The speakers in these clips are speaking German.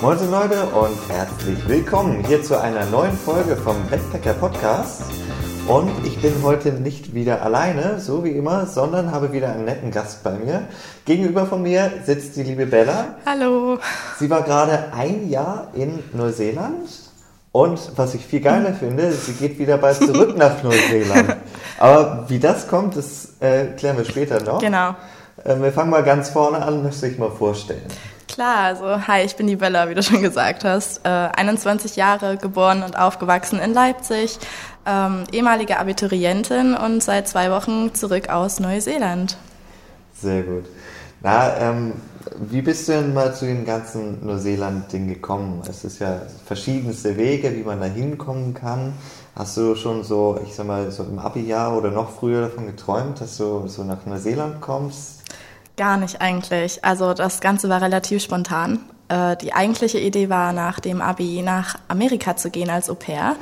Moin Leute und herzlich willkommen hier zu einer neuen Folge vom Backpacker Podcast. Und ich bin heute nicht wieder alleine, so wie immer, sondern habe wieder einen netten Gast bei mir. Gegenüber von mir sitzt die liebe Bella. Hallo. Sie war gerade ein Jahr in Neuseeland. Und was ich viel geiler finde, sie geht wieder bald zurück nach Neuseeland. Aber wie das kommt, das äh, klären wir später noch. Genau. Äh, wir fangen mal ganz vorne an, ihr euch mal vorstellen. Klar, also hi, ich bin die Bella, wie du schon gesagt hast. Äh, 21 Jahre, geboren und aufgewachsen in Leipzig, ähm, ehemalige Abiturientin und seit zwei Wochen zurück aus Neuseeland. Sehr gut. Na, ähm, wie bist du denn mal zu dem ganzen Neuseeland-Ding gekommen? Es ist ja verschiedenste Wege, wie man da hinkommen kann. Hast du schon so, ich sag mal, so im Abi-Jahr oder noch früher davon geträumt, dass du so nach Neuseeland kommst? Gar nicht eigentlich. Also das Ganze war relativ spontan. Äh, die eigentliche Idee war, nach dem Abi nach Amerika zu gehen als Au pair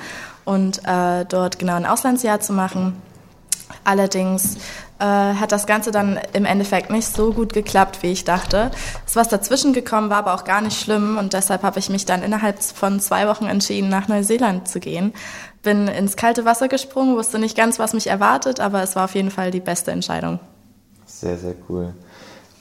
und äh, dort genau ein Auslandsjahr zu machen. Allerdings äh, hat das Ganze dann im Endeffekt nicht so gut geklappt, wie ich dachte. Ist was dazwischen gekommen, war aber auch gar nicht schlimm und deshalb habe ich mich dann innerhalb von zwei Wochen entschieden, nach Neuseeland zu gehen. Bin ins kalte Wasser gesprungen, wusste nicht ganz, was mich erwartet, aber es war auf jeden Fall die beste Entscheidung. Sehr, sehr cool.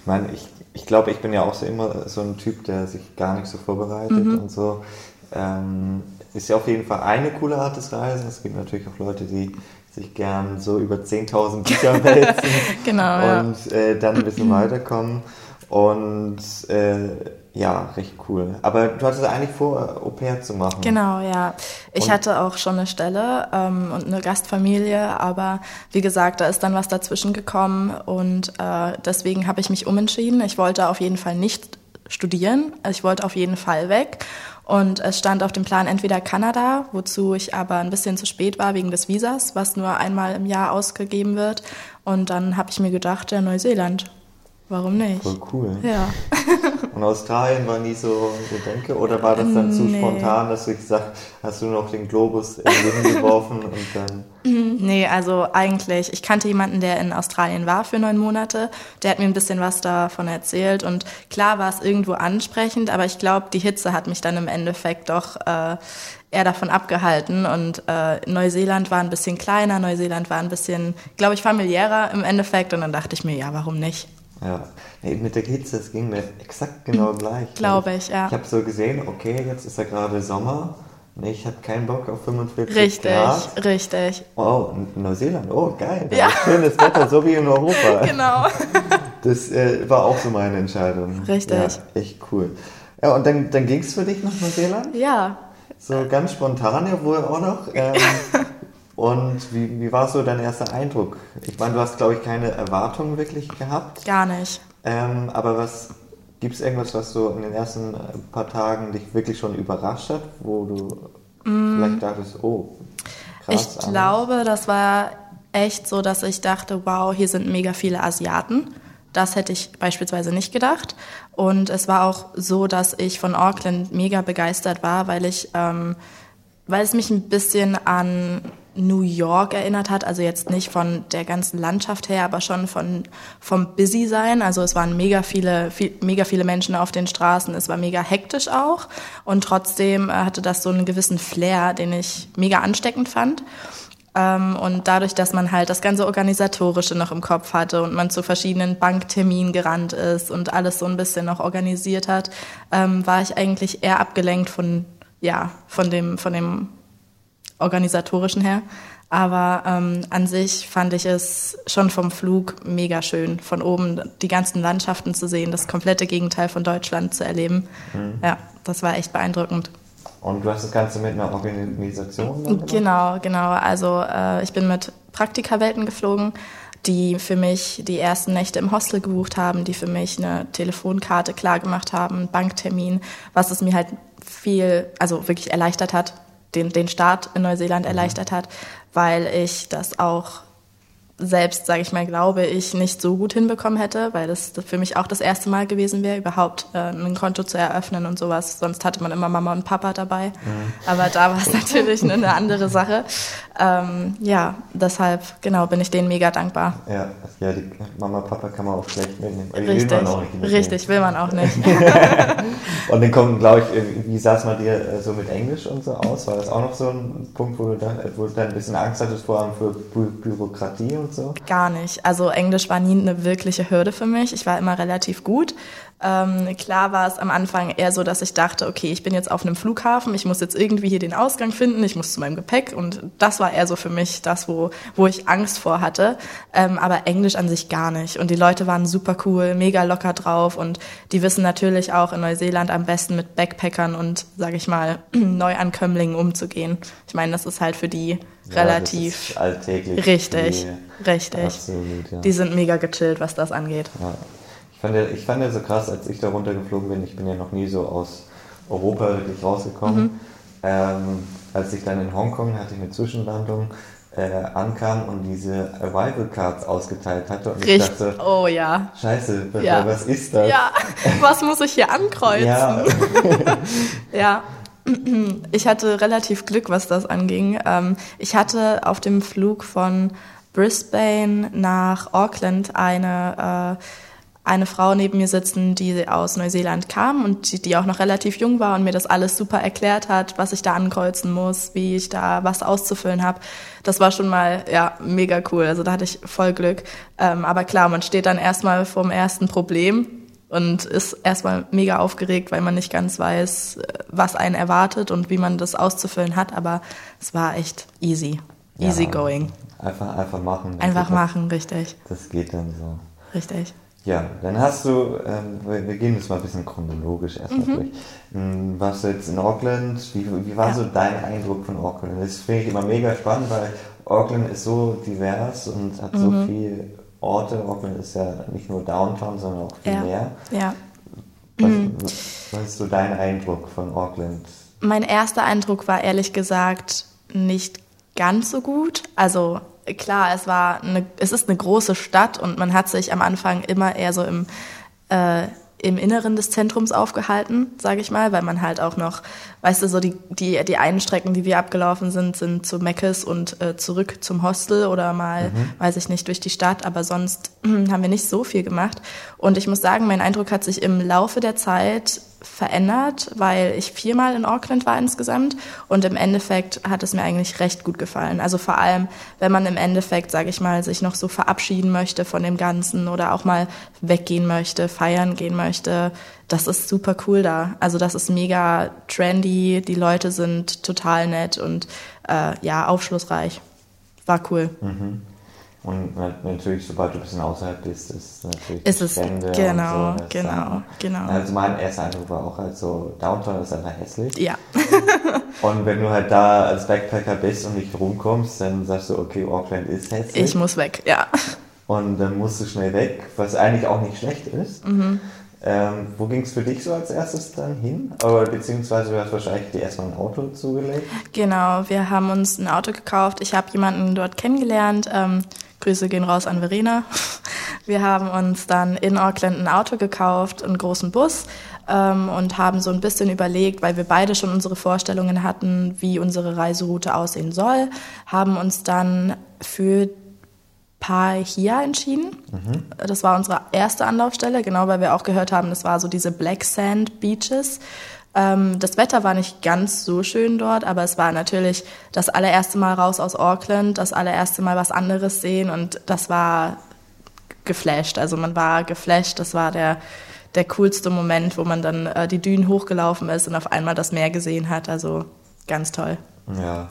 Ich meine, ich, ich glaube, ich bin ja auch so immer so ein Typ, der sich gar nicht so vorbereitet mhm. und so. Ähm, ist ja auf jeden Fall eine coole Art des Reisen. Es gibt natürlich auch Leute, die sich gern so über 10.000 Bücher wälzen genau, und ja. äh, dann ein bisschen weiterkommen. Und äh, ja, recht cool. Aber du hattest eigentlich vor, Au pair zu machen. Genau, ja. Ich und hatte auch schon eine Stelle ähm, und eine Gastfamilie, aber wie gesagt, da ist dann was dazwischen gekommen und äh, deswegen habe ich mich umentschieden. Ich wollte auf jeden Fall nicht studieren, ich wollte auf jeden Fall weg. Und es stand auf dem Plan entweder Kanada, wozu ich aber ein bisschen zu spät war wegen des Visas, was nur einmal im Jahr ausgegeben wird. Und dann habe ich mir gedacht, ja, Neuseeland. Warum nicht? Voll cool. Ja. Und Australien war nie so, so denke? Oder war das dann zu nee. spontan, dass du gesagt hast, du noch den Globus hingeworfen und dann. Nee, also eigentlich, ich kannte jemanden, der in Australien war für neun Monate. Der hat mir ein bisschen was davon erzählt. Und klar war es irgendwo ansprechend, aber ich glaube, die Hitze hat mich dann im Endeffekt doch äh, eher davon abgehalten. Und äh, Neuseeland war ein bisschen kleiner, Neuseeland war ein bisschen, glaube ich, familiärer im Endeffekt. Und dann dachte ich mir, ja, warum nicht? Ja, nee, mit der Hitze, es ging mir exakt genau mhm. gleich. Glaube ich, ja. Ich habe so gesehen, okay, jetzt ist ja gerade Sommer. Nee, ich habe keinen Bock auf 45 richtig, Grad. Richtig, richtig. Oh, Neuseeland, oh geil. Ja. Schönes Wetter, so wie in Europa. Genau. Das äh, war auch so meine Entscheidung. Richtig. Ja, echt cool. Ja, und dann, dann ging es für dich nach Neuseeland? Ja. So ganz spontan ja wohl auch noch. Ähm, Und wie, wie war so dein erster Eindruck? Ich meine, du hast, glaube ich, keine Erwartungen wirklich gehabt. Gar nicht. Ähm, aber was gibt es irgendwas, was so in den ersten äh, paar Tagen dich wirklich schon überrascht hat, wo du mm. vielleicht dachtest, oh, krass. Ich anders. glaube, das war echt so, dass ich dachte, wow, hier sind mega viele Asiaten. Das hätte ich beispielsweise nicht gedacht. Und es war auch so, dass ich von Auckland mega begeistert war, weil ich, ähm, weil es mich ein bisschen an New York erinnert hat, also jetzt nicht von der ganzen Landschaft her, aber schon von vom Busy sein. Also es waren mega viele, viel, mega viele Menschen auf den Straßen. Es war mega hektisch auch und trotzdem äh, hatte das so einen gewissen Flair, den ich mega ansteckend fand. Ähm, und dadurch, dass man halt das ganze organisatorische noch im Kopf hatte und man zu verschiedenen Bankterminen gerannt ist und alles so ein bisschen noch organisiert hat, ähm, war ich eigentlich eher abgelenkt von ja von dem von dem organisatorischen her. Aber ähm, an sich fand ich es schon vom Flug mega schön, von oben die ganzen Landschaften zu sehen, das komplette Gegenteil von Deutschland zu erleben. Mhm. Ja, das war echt beeindruckend. Und du hast das Ganze mit einer Organisation? Genau, genau. Also äh, ich bin mit Praktikawelten geflogen, die für mich die ersten Nächte im Hostel gebucht haben, die für mich eine Telefonkarte klargemacht haben, einen Banktermin, was es mir halt viel, also wirklich erleichtert hat, den, den Start in Neuseeland mhm. erleichtert hat, weil ich das auch selbst, sage ich mal, glaube ich, nicht so gut hinbekommen hätte, weil das für mich auch das erste Mal gewesen wäre, überhaupt äh, ein Konto zu eröffnen und sowas. Sonst hatte man immer Mama und Papa dabei. Mhm. Aber da war es natürlich eine andere Sache. Ähm, ja, deshalb, genau, bin ich denen mega dankbar. Ja, ja die Mama, Papa kann man auch schlecht mitnehmen. Richtig, will man auch nicht richtig, will man auch nicht. und dann kommt, glaube ich, wie sah es mal dir äh, so mit Englisch und so aus? War das auch noch so ein Punkt, wo du dann, wo du dann ein bisschen Angst hattest, vor allem für Bü Bürokratie und so? Gar nicht. Also Englisch war nie eine wirkliche Hürde für mich. Ich war immer relativ gut. Ähm, klar war es am Anfang eher so, dass ich dachte, okay, ich bin jetzt auf einem Flughafen, ich muss jetzt irgendwie hier den Ausgang finden, ich muss zu meinem Gepäck und das war eher so für mich das, wo, wo ich Angst vor hatte. Ähm, aber Englisch an sich gar nicht. Und die Leute waren super cool, mega locker drauf und die wissen natürlich auch in Neuseeland am besten mit Backpackern und, sage ich mal, Neuankömmlingen umzugehen. Ich meine, das ist halt für die ja, relativ alltäglich. Richtig, richtig. Absolut, ja. Die sind mega gechillt, was das angeht. Ja. Ich fand, ja, ich fand ja so krass, als ich da runtergeflogen bin, ich bin ja noch nie so aus Europa wirklich rausgekommen. Mhm. Ähm, als ich dann in Hongkong hatte ich eine Zwischenlandung äh, ankam und diese Arrival Cards ausgeteilt hatte und Richtig. ich dachte, oh ja, scheiße, ja. was ist das? Ja, was muss ich hier ankreuzen? Ja. ja. Ich hatte relativ Glück, was das anging. Ähm, ich hatte auf dem Flug von Brisbane nach Auckland eine äh, eine Frau neben mir sitzen, die aus Neuseeland kam und die, die, auch noch relativ jung war und mir das alles super erklärt hat, was ich da ankreuzen muss, wie ich da was auszufüllen habe. Das war schon mal ja mega cool. Also da hatte ich voll Glück. Ähm, aber klar, man steht dann erstmal vor dem ersten Problem und ist erstmal mega aufgeregt, weil man nicht ganz weiß, was einen erwartet und wie man das auszufüllen hat. Aber es war echt easy, easy ja, going. Einfach, einfach machen. Einfach machen, richtig. Das geht dann so. Richtig. Ja, dann hast du, ähm, wir gehen jetzt mal ein bisschen chronologisch erstmal mhm. durch. Ähm, warst du jetzt in Auckland? Wie, wie war ja. so dein Eindruck von Auckland? Das finde ich immer mega spannend, weil Auckland ist so divers und hat mhm. so viele Orte. Auckland ist ja nicht nur Downtown, sondern auch viel ja. mehr. Ja. Was, mhm. was ist so dein Eindruck von Auckland? Mein erster Eindruck war ehrlich gesagt nicht ganz so gut. Also klar, es war eine, es ist eine große Stadt und man hat sich am Anfang immer eher so im äh, im Inneren des Zentrums aufgehalten, sage ich mal, weil man halt auch noch, weißt du, so die, die, die einen Strecken, die wir abgelaufen sind, sind zu Meckes und äh, zurück zum Hostel oder mal, mhm. weiß ich nicht, durch die Stadt, aber sonst haben wir nicht so viel gemacht. Und ich muss sagen, mein Eindruck hat sich im Laufe der Zeit verändert, weil ich viermal in Auckland war insgesamt und im Endeffekt hat es mir eigentlich recht gut gefallen. Also vor allem, wenn man im Endeffekt, sage ich mal, sich noch so verabschieden möchte von dem Ganzen oder auch mal weggehen möchte, feiern gehen möchte, das ist super cool da. Also das ist mega trendy, die Leute sind total nett und äh, ja, aufschlussreich. War cool. Mhm. Und natürlich, sobald du ein bisschen außerhalb bist, ist natürlich ist es Stände genau, so, genau, dann, genau. Also mein erster Eindruck war auch halt so, Downtown ist einfach hässlich. Ja. und wenn du halt da als Backpacker bist und nicht rumkommst, dann sagst du, okay, Auckland ist hässlich. Ich muss weg, ja. Und dann musst du schnell weg, was eigentlich auch nicht schlecht ist. Mhm. Ähm, wo ging es für dich so als erstes dann hin? Oder beziehungsweise du hast wahrscheinlich dir erstmal ein Auto zugelegt? Genau, wir haben uns ein Auto gekauft. Ich habe jemanden dort kennengelernt. Ähm, Grüße gehen raus an Verena. Wir haben uns dann in Auckland ein Auto gekauft, einen großen Bus ähm, und haben so ein bisschen überlegt, weil wir beide schon unsere Vorstellungen hatten, wie unsere Reiseroute aussehen soll, haben uns dann für Paihia entschieden. Mhm. Das war unsere erste Anlaufstelle, genau weil wir auch gehört haben, das war so diese Black Sand Beaches. Ähm, das Wetter war nicht ganz so schön dort, aber es war natürlich das allererste Mal raus aus Auckland, das allererste Mal was anderes sehen und das war geflasht. Also man war geflasht, das war der, der coolste Moment, wo man dann äh, die Dünen hochgelaufen ist und auf einmal das Meer gesehen hat. Also ganz toll. Ja,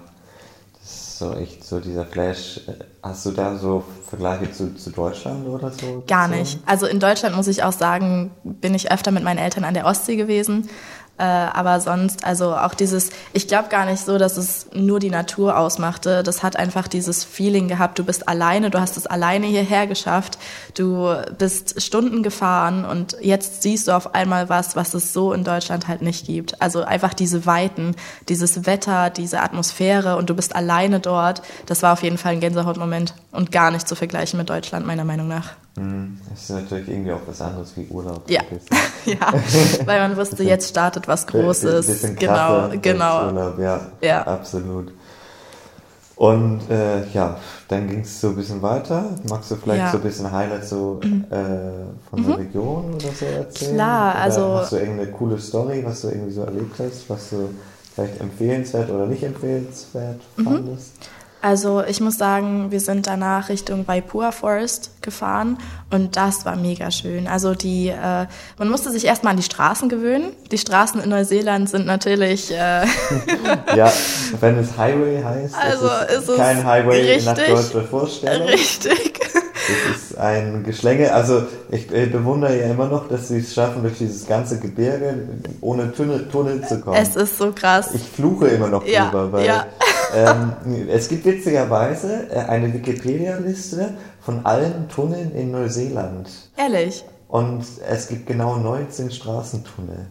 das ist so echt so dieser Flash. Hast du da so Vergleiche zu, zu Deutschland oder so? Gar nicht. Also in Deutschland muss ich auch sagen, bin ich öfter mit meinen Eltern an der Ostsee gewesen. Äh, aber sonst, also auch dieses, ich glaube gar nicht so, dass es nur die Natur ausmachte. Das hat einfach dieses Feeling gehabt, du bist alleine, du hast es alleine hierher geschafft, du bist Stunden gefahren und jetzt siehst du auf einmal was, was es so in Deutschland halt nicht gibt. Also einfach diese Weiten, dieses Wetter, diese Atmosphäre und du bist alleine dort. Das war auf jeden Fall ein Gänsehautmoment und gar nicht zu vergleichen mit Deutschland, meiner Meinung nach. Mhm. Das ist natürlich irgendwie auch was anderes wie Urlaub. Ja, ja, weil man wusste, jetzt startet was Großes. Genau, genau. Urlaub, ja, Ja. absolut. Und äh, ja, dann ging es so ein bisschen weiter. Magst du vielleicht Ja. Mhm. so ein bisschen Highlights so, äh, von der Region oder so erzählen? Klar, oder also- Hast du irgendeine coole Story, was du irgendwie so erlebt hast, was du vielleicht empfehlenswert oder nicht empfehlenswert Mhm. fandest? Also ich muss sagen, wir sind danach Richtung Waipua Forest gefahren und das war mega schön. Also die, äh, man musste sich erstmal an die Straßen gewöhnen. Die Straßen in Neuseeland sind natürlich äh, Ja, wenn es Highway heißt, Also es ist es kein Highway nach richtig- deutscher Vorstellung. richtig. Es ist ein Geschlänge. Also ich bewundere ja immer noch, dass sie es schaffen, durch dieses ganze Gebirge ohne Tunnel, Tunnel zu kommen. Es ist so krass. ich fluche immer noch Ja, drüber, weil ja. ähm, es gibt witzigerweise äh, eine Wikipedia-Liste von allen Tunneln in Neuseeland. Ehrlich. Und es gibt genau 19 Straßentunnel.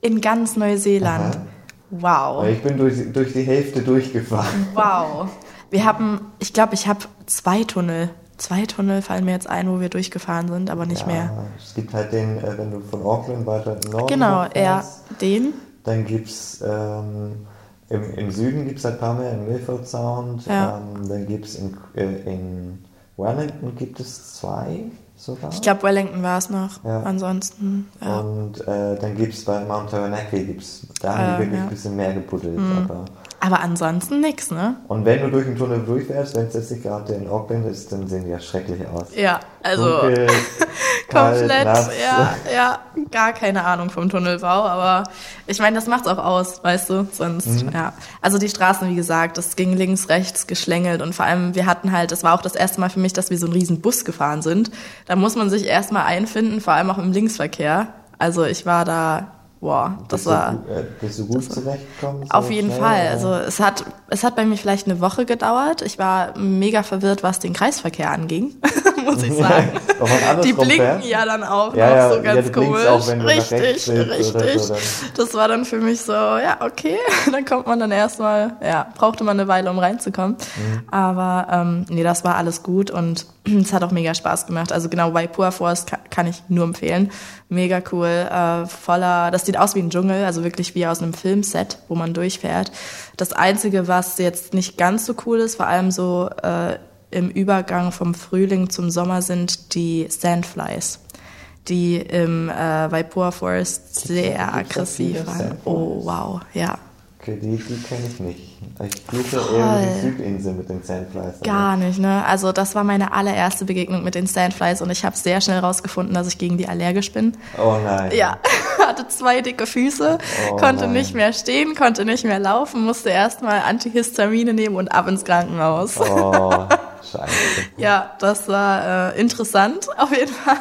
In ganz Neuseeland. Aha. Wow. Ich bin durch, durch die Hälfte durchgefahren. Wow. Wir haben, ich glaube, ich habe zwei Tunnel. Zwei Tunnel fallen mir jetzt ein, wo wir durchgefahren sind, aber nicht ja, mehr. Es gibt halt den, äh, wenn du von Auckland weiter in Norden Genau, hochfährst, ja, den. Dann gibt es ähm, im, im Süden gibt es halt ein paar mehr, im Milford Sound. Ja. Ähm, dann gibt es in, äh, in Wellington gibt es zwei sogar. Ich glaube, Wellington war es noch. Ja. Ansonsten, ja. Und äh, dann gibt es bei Mount Taranaki, gibt's, da haben die wirklich ja. Mhm. ein bisschen mehr gebuddelt. Aber, Aber ansonsten nix, ne? und wenn du durch den Tunnel durchfährst, wenn es jetzt nicht gerade in Auckland ist, dann sehen die ja schrecklich aus. Ja, also Dunkel, kalt, komplett, nass. ja, ja, gar keine Ahnung vom Tunnelbau, aber ich meine, das macht's auch aus, weißt du, sonst, Mhm. ja. Also die Straßen, wie gesagt, das ging links, rechts geschlängelt und vor allem, wir hatten halt, das war auch das erste Mal für mich, dass wir so einen riesen Bus gefahren sind. Da muss man sich erstmal einfinden, vor allem auch im Linksverkehr. Also ich war da, boah, das du war... äh, bist du gut zurechtgekommen? so Auf jeden schnell, Fall. oder? Also es hat, es hat bei mir vielleicht eine Woche gedauert. Ich war mega verwirrt, was den Kreisverkehr anging, muss ich sagen. Die blinken ja dann auch Ja, noch ja, so ja, ganz blinkst komisch. auch, richtig, richtig. so, das war dann für mich so, ja, okay. Dann kommt man dann erstmal, ja, brauchte man eine Weile, um reinzukommen. Mhm. Aber ähm, nee, das war alles gut und es hat auch mega Spaß gemacht. Also genau, Waipua Forest kann, kann ich nur empfehlen. Mega cool, äh, voller, das sieht aus wie ein Dschungel, also wirklich wie aus einem Filmset, wo man durchfährt. Das Einzige, was jetzt nicht ganz so cool ist, vor allem so äh, im Übergang vom Frühling zum Sommer, sind die Sandflies, die im äh, Waipua Forest sehr aggressiv waren. Oh, wow, ja. Okay, die, die kenne ich nicht. Ich fluche eher die Südinsel mit den Sandflies. aber- Gar nicht, ne? Also das war meine allererste Begegnung mit den Sandflies und ich habe sehr schnell rausgefunden, dass ich gegen die allergisch bin. Oh nein. Ja, hatte zwei dicke Füße, Oh konnte nein. nicht mehr stehen, konnte nicht mehr laufen, musste erstmal Antihistamine nehmen und ab ins Krankenhaus. Oh, scheiße. Ja, das war äh, interessant auf jeden Fall.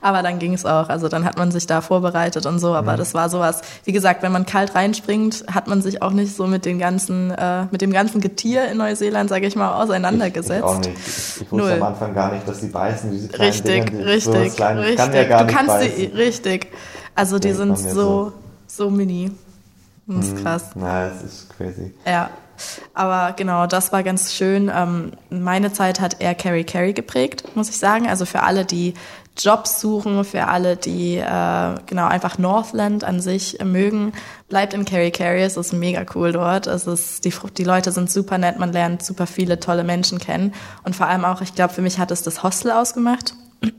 Aber dann ging es auch. Also dann hat man sich da vorbereitet und so. Aber Mhm. das war sowas. Wie gesagt, wenn man kalt reinspringt, hat man sich auch nicht so mit den ganzen, äh, mit dem ganzen Getier in Neuseeland, sage ich mal, auseinandergesetzt. Ich, ich auch nicht. Ich, ich wusste Null. am Anfang gar nicht, dass die beißen, diese kleinen Richtig, Dinger, die richtig, so klein, richtig. Ich kann ja gar du nicht kannst beißen. die, richtig. Also die Denkt sind mir so, so mini. Das Mhm. ist krass. Na, das ist crazy. Ja. Aber genau, das war ganz schön. Ähm, meine Zeit hat eher Carry Carry geprägt, muss ich sagen. Also für alle, die Jobs suchen, für alle, die äh, genau einfach Northland an sich mögen, bleibt in Carry Carry. Es ist mega cool dort. Es ist die, die Leute sind super nett, man lernt super viele tolle Menschen kennen und vor allem auch, ich glaube, für mich hat es das Hostel ausgemacht.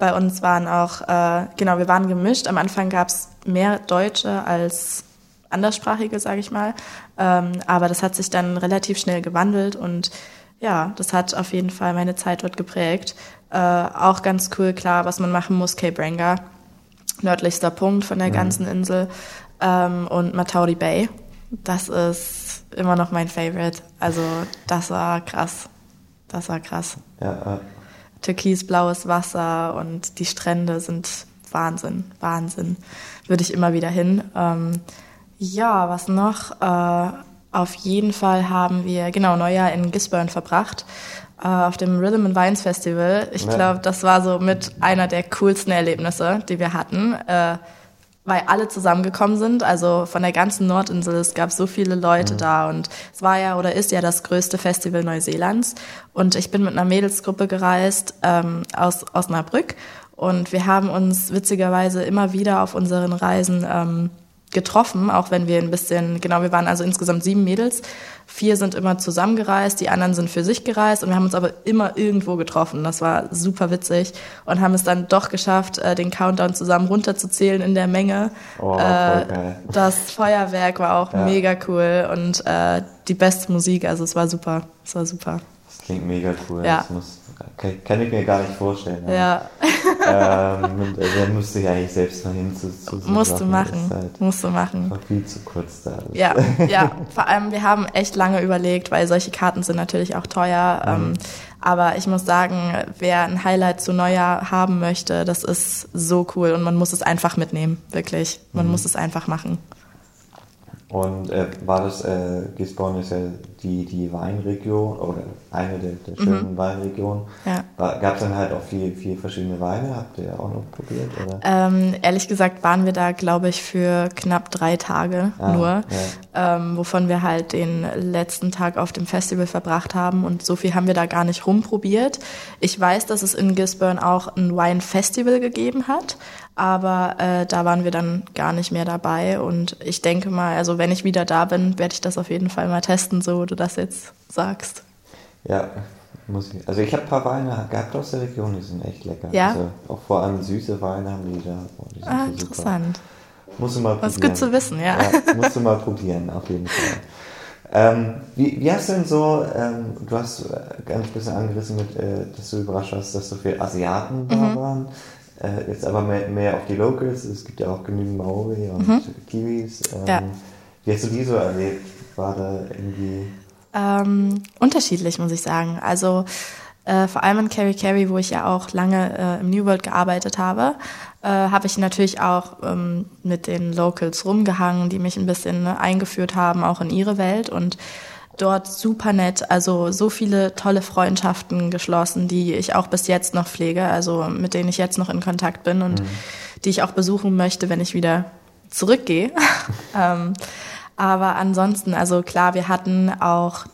Bei uns waren auch, äh, genau, wir waren gemischt. Am Anfang gab es mehr Deutsche als Anderssprachige, sage ich mal. Ähm, aber das hat sich dann relativ schnell gewandelt und ja, das hat auf jeden Fall meine Zeit dort geprägt. Äh, auch ganz cool, klar, was man machen muss, Cape Ranga, nördlichster Punkt von der ganzen Insel ähm, und Matauri Bay. Das ist immer noch mein Favorite. Also das war krass. Das war krass Ja, äh, türkisblaues Wasser und die Strände sind Wahnsinn, Wahnsinn. Würde ich immer wieder hin. Ähm, ja, was noch? Äh, auf jeden Fall haben wir, genau, Neujahr in Gisborne verbracht äh, auf dem Rhythm and Vines Festival. Ich ja. glaube, das war so mit einer der coolsten Erlebnisse, die wir hatten. Äh, weil alle zusammengekommen sind, also von der ganzen Nordinsel. Es gab so viele Leute mhm. da und es war ja oder ist ja das größte Festival Neuseelands. Und ich bin mit einer Mädelsgruppe gereist ähm, aus Osnabrück und wir haben uns witzigerweise immer wieder auf unseren Reisen ähm, getroffen, auch wenn wir ein bisschen, genau, wir waren also insgesamt sieben Mädels. Vier sind immer zusammengereist, die anderen sind für sich gereist und wir haben uns aber immer irgendwo getroffen. Das war super witzig und haben es dann doch geschafft, äh, den Countdown zusammen runterzuzählen in der Menge. Oh, äh, das Feuerwerk war auch ja. mega cool und äh, die beste Musik, also es war super. Es war super. Das klingt mega cool. Ja. Das muss kann, ich mir gar nicht vorstellen. Ja. ähm, der musste ich eigentlich selbst mal hin zu, zu so Musst du machen. Halt Musst du machen. War viel zu kurz da. Ja, ja. Vor allem, wir haben echt lange überlegt, weil solche Karten sind natürlich auch teuer. Mhm. Ähm, aber ich muss sagen, wer ein Highlight zu Neujahr haben möchte, das ist so cool und man muss es einfach mitnehmen, wirklich. Man mhm. muss es einfach machen. Und äh, war das, äh, Gisborne ist ja die, die Weinregion oder eine der, der schönen mhm. Weinregionen. Ja. Gab es dann halt auch viel, viel verschiedene Weine? Habt ihr auch noch probiert? Oder? Ähm, ehrlich gesagt waren wir da, glaube ich, für knapp drei Tage ah, nur, ja. ähm, wovon wir halt den letzten Tag auf dem Festival verbracht haben und so viel haben wir da gar nicht rumprobiert. Ich weiß, dass es in Gisborne auch ein Wine-Festival gegeben hat, aber äh, da waren wir dann gar nicht mehr dabei und ich denke mal, also wenn ich wieder da bin, werde ich das auf jeden Fall mal testen, so du das jetzt sagst. Ja, muss ich. Also ich habe ein paar Weine gehabt aus der Region, die sind echt lecker. Ja. Also auch vor allem süße Weine haben die da. Oh, die ah, interessant. Super. Musst du mal probieren. Das ist gut zu wissen, ja. ja musst du mal probieren, auf jeden Fall. Ähm, wie, wie, hast du denn so, ähm, du hast äh, ganz bisschen angerissen, mit, äh, dass du überrascht warst, dass so viele Asiaten da mhm. waren. Äh, jetzt aber mehr, mehr, auf die Locals. Es gibt ja auch genügend Maori und mhm. Kiwis. Ähm, ja. Wie hast du die so erlebt? War da irgendwie. Ähm, unterschiedlich, muss ich sagen. Also äh, vor allem in Carry Carry, wo ich ja auch lange äh, im New World gearbeitet habe, äh, habe ich natürlich auch ähm, mit den Locals rumgehangen, die mich ein bisschen ne, eingeführt haben, auch in ihre Welt und dort super nett, also so viele tolle Freundschaften geschlossen, die ich auch bis jetzt noch pflege, also mit denen ich jetzt noch in Kontakt bin und mhm. die ich auch besuchen möchte, wenn ich wieder zurückgehe. ähm, aber ansonsten, also klar, wir hatten auch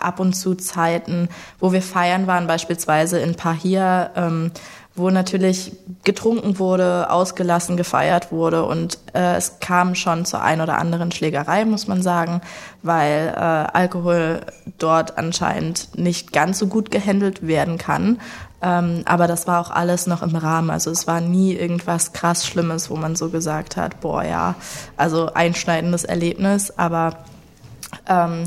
ab und zu Zeiten, wo wir feiern waren, beispielsweise in Pahir, ähm, wo natürlich getrunken wurde, ausgelassen gefeiert wurde und äh, es kam schon zur ein oder anderen Schlägerei, muss man sagen, weil äh, Alkohol dort anscheinend nicht ganz so gut gehandelt werden kann. Ähm, aber das war auch alles noch im Rahmen. Also es war nie irgendwas krass Schlimmes, wo man so gesagt hat, boah ja, also einschneidendes Erlebnis, aber ähm,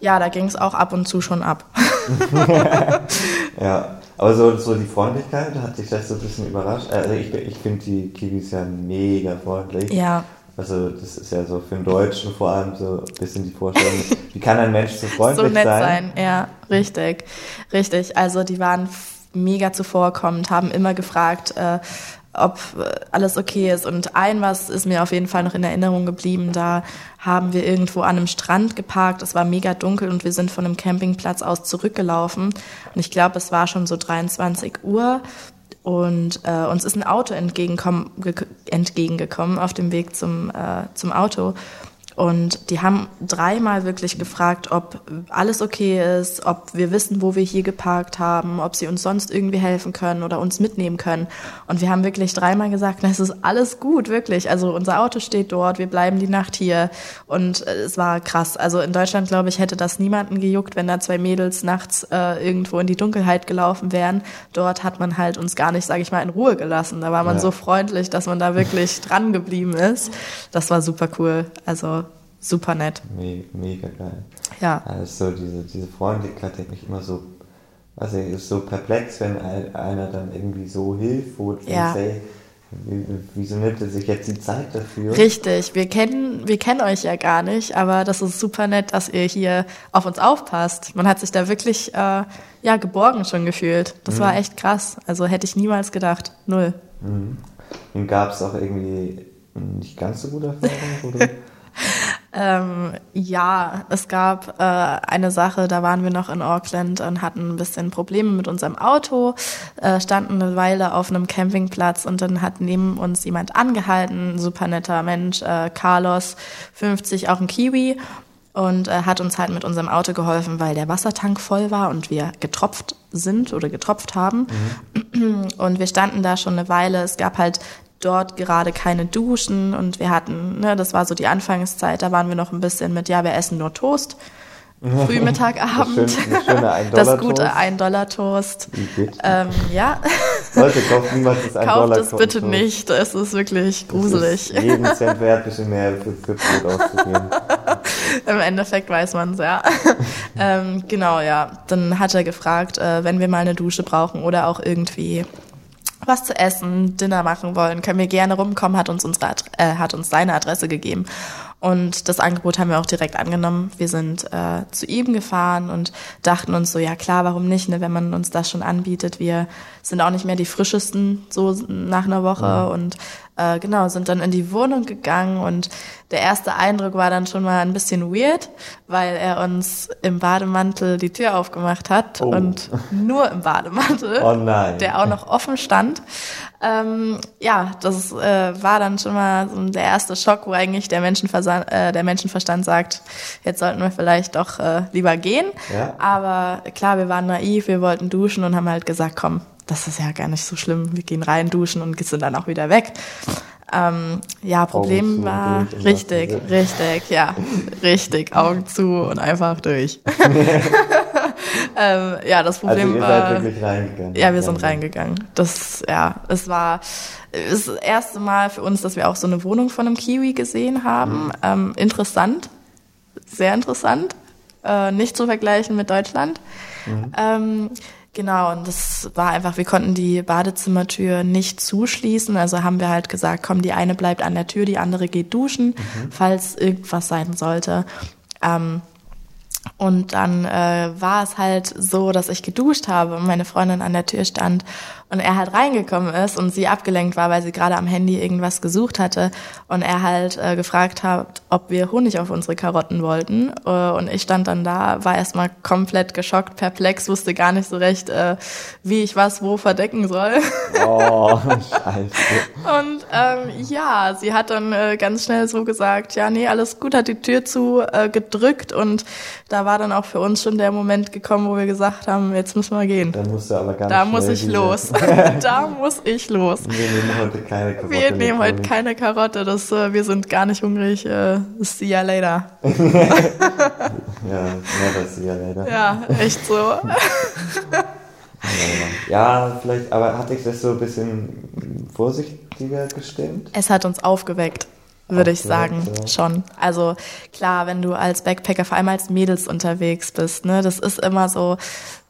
ja, da ging es auch ab und zu schon ab. ja. Aber so, so die Freundlichkeit, hat dich das so ein bisschen überrascht? Also ich, ich finde die Kiwis ja mega freundlich. Ja. Also das ist ja so für einen Deutschen vor allem so ein bisschen die Vorstellung, wie kann ein Mensch so freundlich sein? so nett sein? sein? Ja, richtig, richtig. Also die waren mega zuvorkommend, haben immer gefragt, äh, ob alles okay ist. Und ein was ist mir auf jeden Fall noch in Erinnerung geblieben. Da haben wir irgendwo an einem Strand geparkt. Es war mega dunkel und wir sind von einem Campingplatz aus zurückgelaufen. Und ich glaube, es war schon so 23 Uhr. Und äh, uns ist ein Auto entgegengekommen auf dem Weg zum, äh, zum Auto. Und die haben dreimal wirklich gefragt, ob alles okay ist, ob wir wissen, wo wir hier geparkt haben, ob sie uns sonst irgendwie helfen können oder uns mitnehmen können. Und wir haben wirklich dreimal gesagt, es ist alles gut, wirklich. Also unser Auto steht dort, wir bleiben die Nacht hier. Und äh, es war krass. Also in Deutschland, glaube ich, hätte das niemanden gejuckt, wenn da zwei Mädels nachts äh, irgendwo in die Dunkelheit gelaufen wären. Dort hat man halt uns gar nicht, sage ich mal, in Ruhe gelassen. Da war man ja. so freundlich, dass man da wirklich dran geblieben ist. Das war super cool. Also super nett. Me mega geil. Ja. Also diese, diese Freundlichkeit denke ich immer so, also ist so perplex, wenn einer dann irgendwie so hilft, wo ja. ich say, wieso nimmt er sich jetzt die Zeit dafür? Richtig, wir kennen, wir kennen euch ja gar nicht, aber das ist super nett, dass ihr hier auf uns aufpasst. Man hat sich da wirklich äh, ja, geborgen schon gefühlt. Das mhm. war echt krass. Also hätte ich niemals gedacht. Null. Mhm. Und gab es auch irgendwie nicht ganz so gute Erfahrungen? Ähm, ja, es gab äh, eine Sache, da waren wir noch in Auckland und hatten ein bisschen Probleme mit unserem Auto, äh, standen eine Weile auf einem Campingplatz und dann hat neben uns jemand angehalten, super netter Mensch, äh, Carlos, 50, auch ein Kiwi und äh, hat uns halt mit unserem Auto geholfen, weil der Wassertank voll war und wir getropft sind oder getropft haben. Mhm. Und wir standen da schon eine Weile. Es gab halt dort gerade keine Duschen und wir hatten, ne, das war so die Anfangszeit, da waren wir noch ein bisschen mit, ja, wir essen nur Toast. Früh, Mittag, Abend. Das, gute 1-Dollar-Toast. Ähm, ja. Leute, kauft niemals das 1 Kauft es bitte nicht. Es ist wirklich gruselig. Ist jeden Cent wert, ein bisschen mehr für, Brot auszugeben. Im Endeffekt weiß man es, ja. ähm, genau, ja. Dann hat er gefragt, äh, wenn wir mal eine Dusche brauchen oder auch irgendwie was zu essen, Dinner machen wollen, können wir gerne rumkommen, hat uns unsere, äh, hat uns seine Adresse gegeben. Und das Angebot haben wir auch direkt angenommen. Wir sind äh, zu ihm gefahren und dachten uns so, ja klar, warum nicht, ne, wenn man uns das schon anbietet. Wir sind auch nicht mehr die frischesten so nach einer Woche ja. und äh, genau, sind dann in die Wohnung gegangen und der erste Eindruck war dann schon mal ein bisschen weird, weil er uns im Bademantel die Tür aufgemacht hat oh. und nur im Bademantel, oh nein. der auch noch offen stand. Ähm, ja, das äh, war dann schon mal so der erste Schock, wo eigentlich der, Menschenverstand, äh, der Menschenverstand sagt, jetzt sollten wir vielleicht doch äh, lieber gehen. Ja. Aber klar, wir waren naiv, wir wollten duschen und haben halt gesagt, komm, das ist ja gar nicht so schlimm, wir gehen rein, duschen und sind dann auch wieder weg. Ähm, ja, Problem zu, war richtig, richtig, ja, richtig, Augen zu und einfach durch. ähm, ja, das also Problem also war. Seid wirklich reingegangen. Ja, wir sind reingegangen. Das, ja, es war das erste Mal für uns, dass wir auch so eine Wohnung von einem Kiwi gesehen haben. Mhm. Ähm, interessant, sehr interessant, äh, nicht zu vergleichen mit Deutschland. Mhm. Genau, und das war einfach, wir konnten die Badezimmertür nicht zuschließen. Also haben wir halt gesagt, komm, die eine bleibt an der Tür, die andere geht duschen, mhm. falls irgendwas sein sollte. Ähm, und dann äh, war es halt so, dass ich geduscht habe und meine Freundin an der Tür stand und er halt reingekommen ist und sie abgelenkt war, weil sie gerade am Handy irgendwas gesucht hatte und er halt äh, gefragt hat, ob wir Honig auf unsere Karotten wollten äh, und ich stand dann da, war erstmal komplett geschockt, perplex, wusste gar nicht so recht, äh, wie ich was wo verdecken soll. Oh, scheiße. und ähm, ja, sie hat dann äh, ganz schnell so gesagt, ja, nee, alles gut, hat die Tür zu äh, gedrückt und da war dann auch für uns schon der Moment gekommen, wo wir gesagt haben, jetzt müssen wir gehen. Da musst du aber ganz Da muss ich los. da muss ich los. Wir nehmen heute keine Karotte. Wir nehmen heute keine Karotte. Das, äh, wir sind gar nicht hungrig. Äh, see ya later. ja, never see ya later. Ja, echt so. ja, vielleicht, aber hat dich das so ein bisschen vorsichtiger gestimmt? Es hat uns aufgeweckt würde ich sagen, ja. schon. Also klar, wenn du als Backpacker, vor allem als Mädels unterwegs bist, ne, das ist immer so,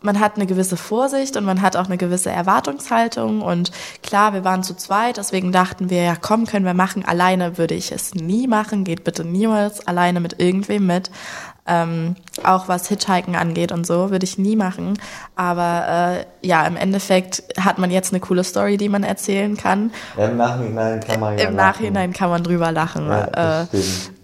man hat eine gewisse Vorsicht und man hat auch eine gewisse Erwartungshaltung und klar, wir waren zu zweit, deswegen dachten wir, ja komm, können wir machen. Alleine würde ich es nie machen, geht bitte niemals alleine mit irgendwem mit. Ähm, auch was Hitchhiken angeht und so, würde ich nie machen. Aber äh, ja, im Endeffekt hat man jetzt eine coole Story, die man erzählen kann. Ja, Im Nachhinein kann man ja Im Nachhinein kann man drüber lachen. Ja, äh,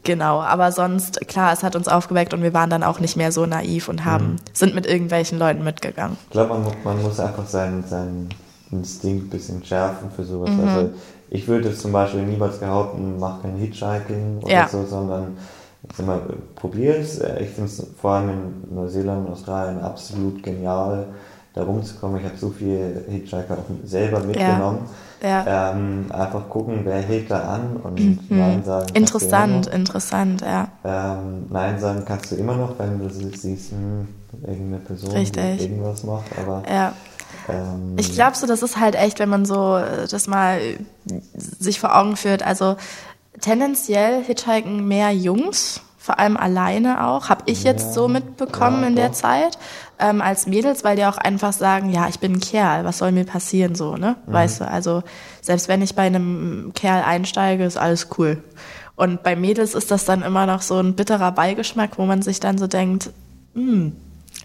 genau, aber sonst, klar, es hat uns aufgeweckt und wir waren dann auch nicht mehr so naiv und haben, mhm. sind mit irgendwelchen Leuten mitgegangen. Ich glaube, man, man, muss einfach seinen, seinen Instinkt ein bisschen schärfen für sowas. Mhm. Also ich würde zum Beispiel niemals behaupten, mach kein Hitchhiking oder ja. so, sondern mal, probier es. Äh, ich finde es vor allem in Neuseeland und Australien absolut genial, da rumzukommen. Ich habe so viele Hitchhiker auch selber mitgenommen. Ja. Ja. Ähm, einfach gucken, wer hält da an und mhm. Nein sagen. Interessant, interessant, ja. Ähm, Nein sagen kannst du immer noch, wenn du siehst, hm, irgendeine Person, Richtig. die irgendwas macht, aber ja. Ähm, ich glaube so, das ist halt echt, wenn man so äh, das mal sich vor Augen führt, also tendenziell hitchhiken mehr Jungs, vor allem alleine auch, habe ich jetzt ja, so mitbekommen ja, in der Zeit, ähm, als Mädels, weil die auch einfach sagen, ja, ich bin ein Kerl, was soll mir passieren so, ne? Mhm. Weißt du, also selbst wenn ich bei einem Kerl einsteige, ist alles cool. Und bei Mädels ist das dann immer noch so ein bitterer Beigeschmack, wo man sich dann so denkt, hm,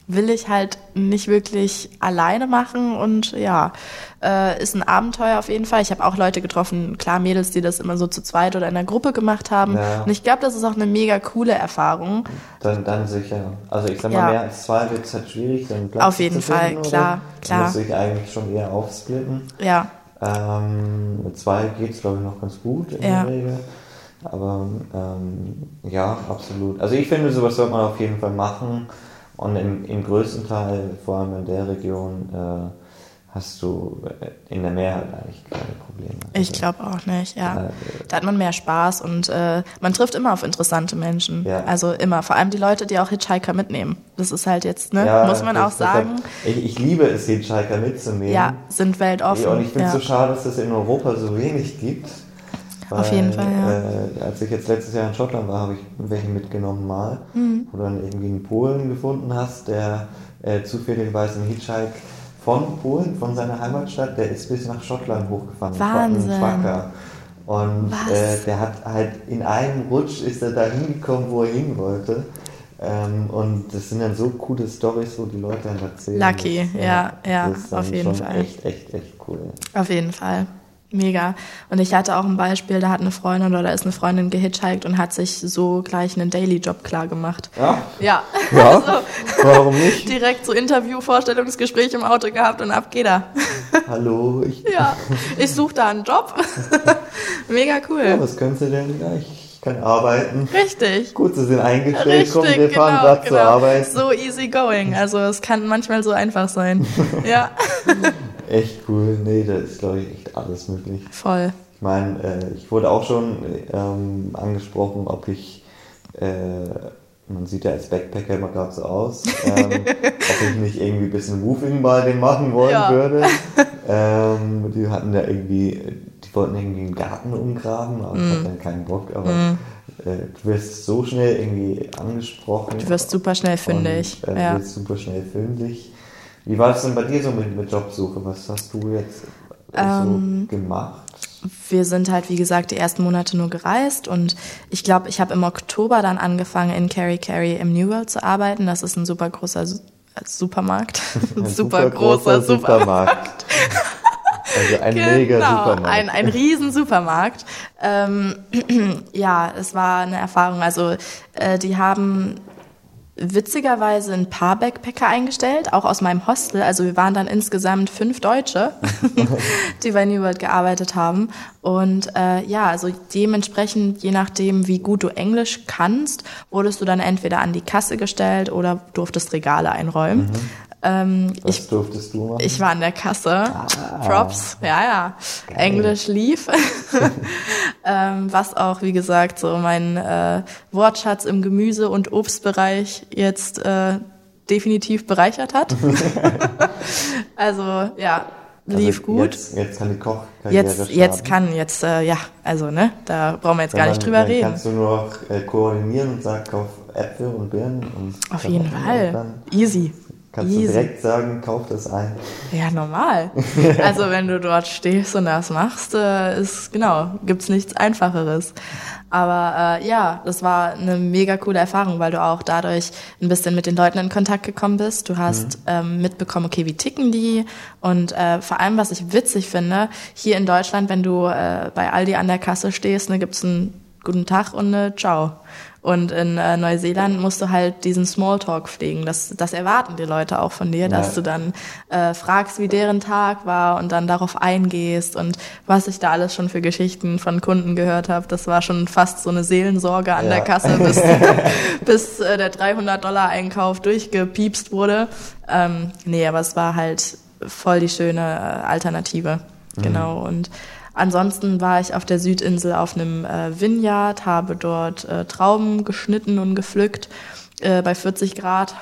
will ich halt nicht wirklich alleine machen und ja, äh, ist ein Abenteuer auf jeden Fall. Ich habe auch Leute getroffen, klar Mädels, die das immer so zu zweit oder in einer Gruppe gemacht haben. Ja. Und ich glaube, das ist auch eine mega coole Erfahrung. Dann, dann sicher. Also ich sag mal, Ja. mehr als zwei wird es halt schwierig, dann Platz Auf jeden finden, Fall, oder? klar, klar. Muss ich eigentlich schon eher aufsplitten. Ja, Ähm, mit zwei geht es, glaube ich, noch ganz gut in Ja. der Regel. Aber ähm, ja, absolut. Also ich finde, sowas sollte man auf jeden Fall machen. Und im, im größten Teil, vor allem in der Region, äh, hast du äh, in der Mehrheit eigentlich keine Probleme. ich glaube auch nicht, ja. Da hat man mehr Spaß und äh, man trifft immer auf interessante Menschen. Ja. Also immer, vor allem die Leute, die auch Hitchhiker mitnehmen. Das ist halt jetzt, ne, ja, muss man auch sagen. hat- ich, ich liebe es, Hitchhiker mitzunehmen. Ja, sind weltoffen. Und ich finde es ja. so schade, dass es in Europa so wenig gibt. Auf jeden Fall, ja. Äh, als ich jetzt letztes Jahr in Schottland war, habe ich welche mitgenommen mal, Mhm. wo du dann irgendwie einen Polen gefunden hast, der äh, zufälligerweise einen Hitchhike von Polen, von seiner Heimatstadt, der ist bis nach Schottland hochgefahren. Wahnsinn. Und äh, der hat halt in einem Rutsch ist er da hingekommen, wo er hin wollte. Ähm, und das sind dann so coole Stories, wo die Leute dann erzählen. Lucky, Das, ja, ja, das ist dann auf jeden schon Fall. Echt, echt, echt cool. Auf jeden Fall. Mega. Und ich hatte auch ein Beispiel, da hat eine Freundin oder da ist eine Freundin gehitchhiked und hat sich so gleich einen Daily-Job klar gemacht. Ja, Ja. ja warum nicht? Direkt so Interview, Vorstellungsgespräch im Auto gehabt und ab geht er. Hallo, ich, Ja, ich suche da einen Job. Mega ja, cool. was können Sie denn? Ja, ich kann arbeiten. Richtig. Gut, Sie sind eingestellt, komm, wir Richtig, fahren genau, gerade zur genau. Arbeit. So easy going. Also es kann manchmal so einfach sein. Ja, Echt cool. Nee, da ist, glaube ich, echt alles möglich. voll. Ich meine, äh, ich wurde auch schon ähm, angesprochen, ob ich, äh, man sieht ja als Backpacker immer gerade so aus, ähm, ob ich nicht irgendwie ein bisschen Roofing bei dem machen wollen Ja. würde. Ähm, die hatten da irgendwie, die wollten irgendwie einen Garten umgraben, aber ich hatte dann keinen Bock, aber äh, du wirst so schnell irgendwie angesprochen. Du wirst super schnell fündig. Und, äh, ja. Du wirst super schnell fündig. Wie war es denn bei dir so mit, mit Jobsuche? Was hast du jetzt äh, Ähm, so gemacht? Wir sind halt, wie gesagt, die ersten Monate nur gereist und ich glaube, ich habe im Oktober dann angefangen, in Carry Carry im New World zu arbeiten. Das ist ein super großer äh, Supermarkt. Ein super großer Supermarkt. Also ein mega Genau, Supermarkt. ein, ein riesen Supermarkt. Ähm, ja, es war eine Erfahrung. Also äh, die haben witzigerweise ein paar Backpacker eingestellt, auch aus meinem Hostel. Also wir waren dann insgesamt fünf Deutsche, die bei New World gearbeitet haben. Und äh, ja, also dementsprechend, je nachdem, wie gut du Englisch kannst, wurdest du dann entweder an die Kasse gestellt oder durftest Regale einräumen. Ähm, Was ich durftest du machen? ich war an der Kasse. Props, ja, ja. Englisch lief. ähm, was auch, wie gesagt, so mein äh, Wortschatz im Gemüse- und Obstbereich jetzt äh, definitiv bereichert hat. also, ja, lief Also gut. Jetzt, jetzt kann die Kochkarriere Jetzt, starten. jetzt kann, jetzt, äh, ja, also, ne, da brauchen wir jetzt gar Dann- nicht drüber dann reden. Kannst du nur noch äh, koordinieren und sagen, kauf Äpfel und Birnen. Und Auf jeden Fall. Easy. Kannst du Easy. direkt sagen, kauf das ein. Ja, normal. Also wenn du dort stehst und das machst, äh, ist genau, gibt's nichts Einfacheres. Aber äh, ja, das war eine mega coole Erfahrung, weil du auch dadurch ein bisschen mit den Leuten in Kontakt gekommen bist. Du hast ähm, mitbekommen, okay, wie ticken die? Und äh, vor allem, was ich witzig finde, hier in Deutschland, wenn du äh, bei Aldi an der Kasse stehst, ne, gibt's einen guten Tag und eine Ciao. Und in äh, Neuseeland musst du halt diesen Smalltalk pflegen. Das, das erwarten die Leute auch von dir, dass Ja. du dann äh, fragst, wie deren Tag war und dann darauf eingehst und was ich da alles schon für Geschichten von Kunden gehört habe. Das war schon fast so eine Seelensorge an Ja. der Kasse, bis, bis äh, der 300-Dollar-Einkauf durchgepiepst wurde. Ähm, nee, aber es war halt voll die schöne äh, Alternative. Genau. Und ansonsten war ich auf der Südinsel auf einem äh, Vineyard, habe dort äh, Trauben geschnitten und gepflückt äh, bei 40 Grad.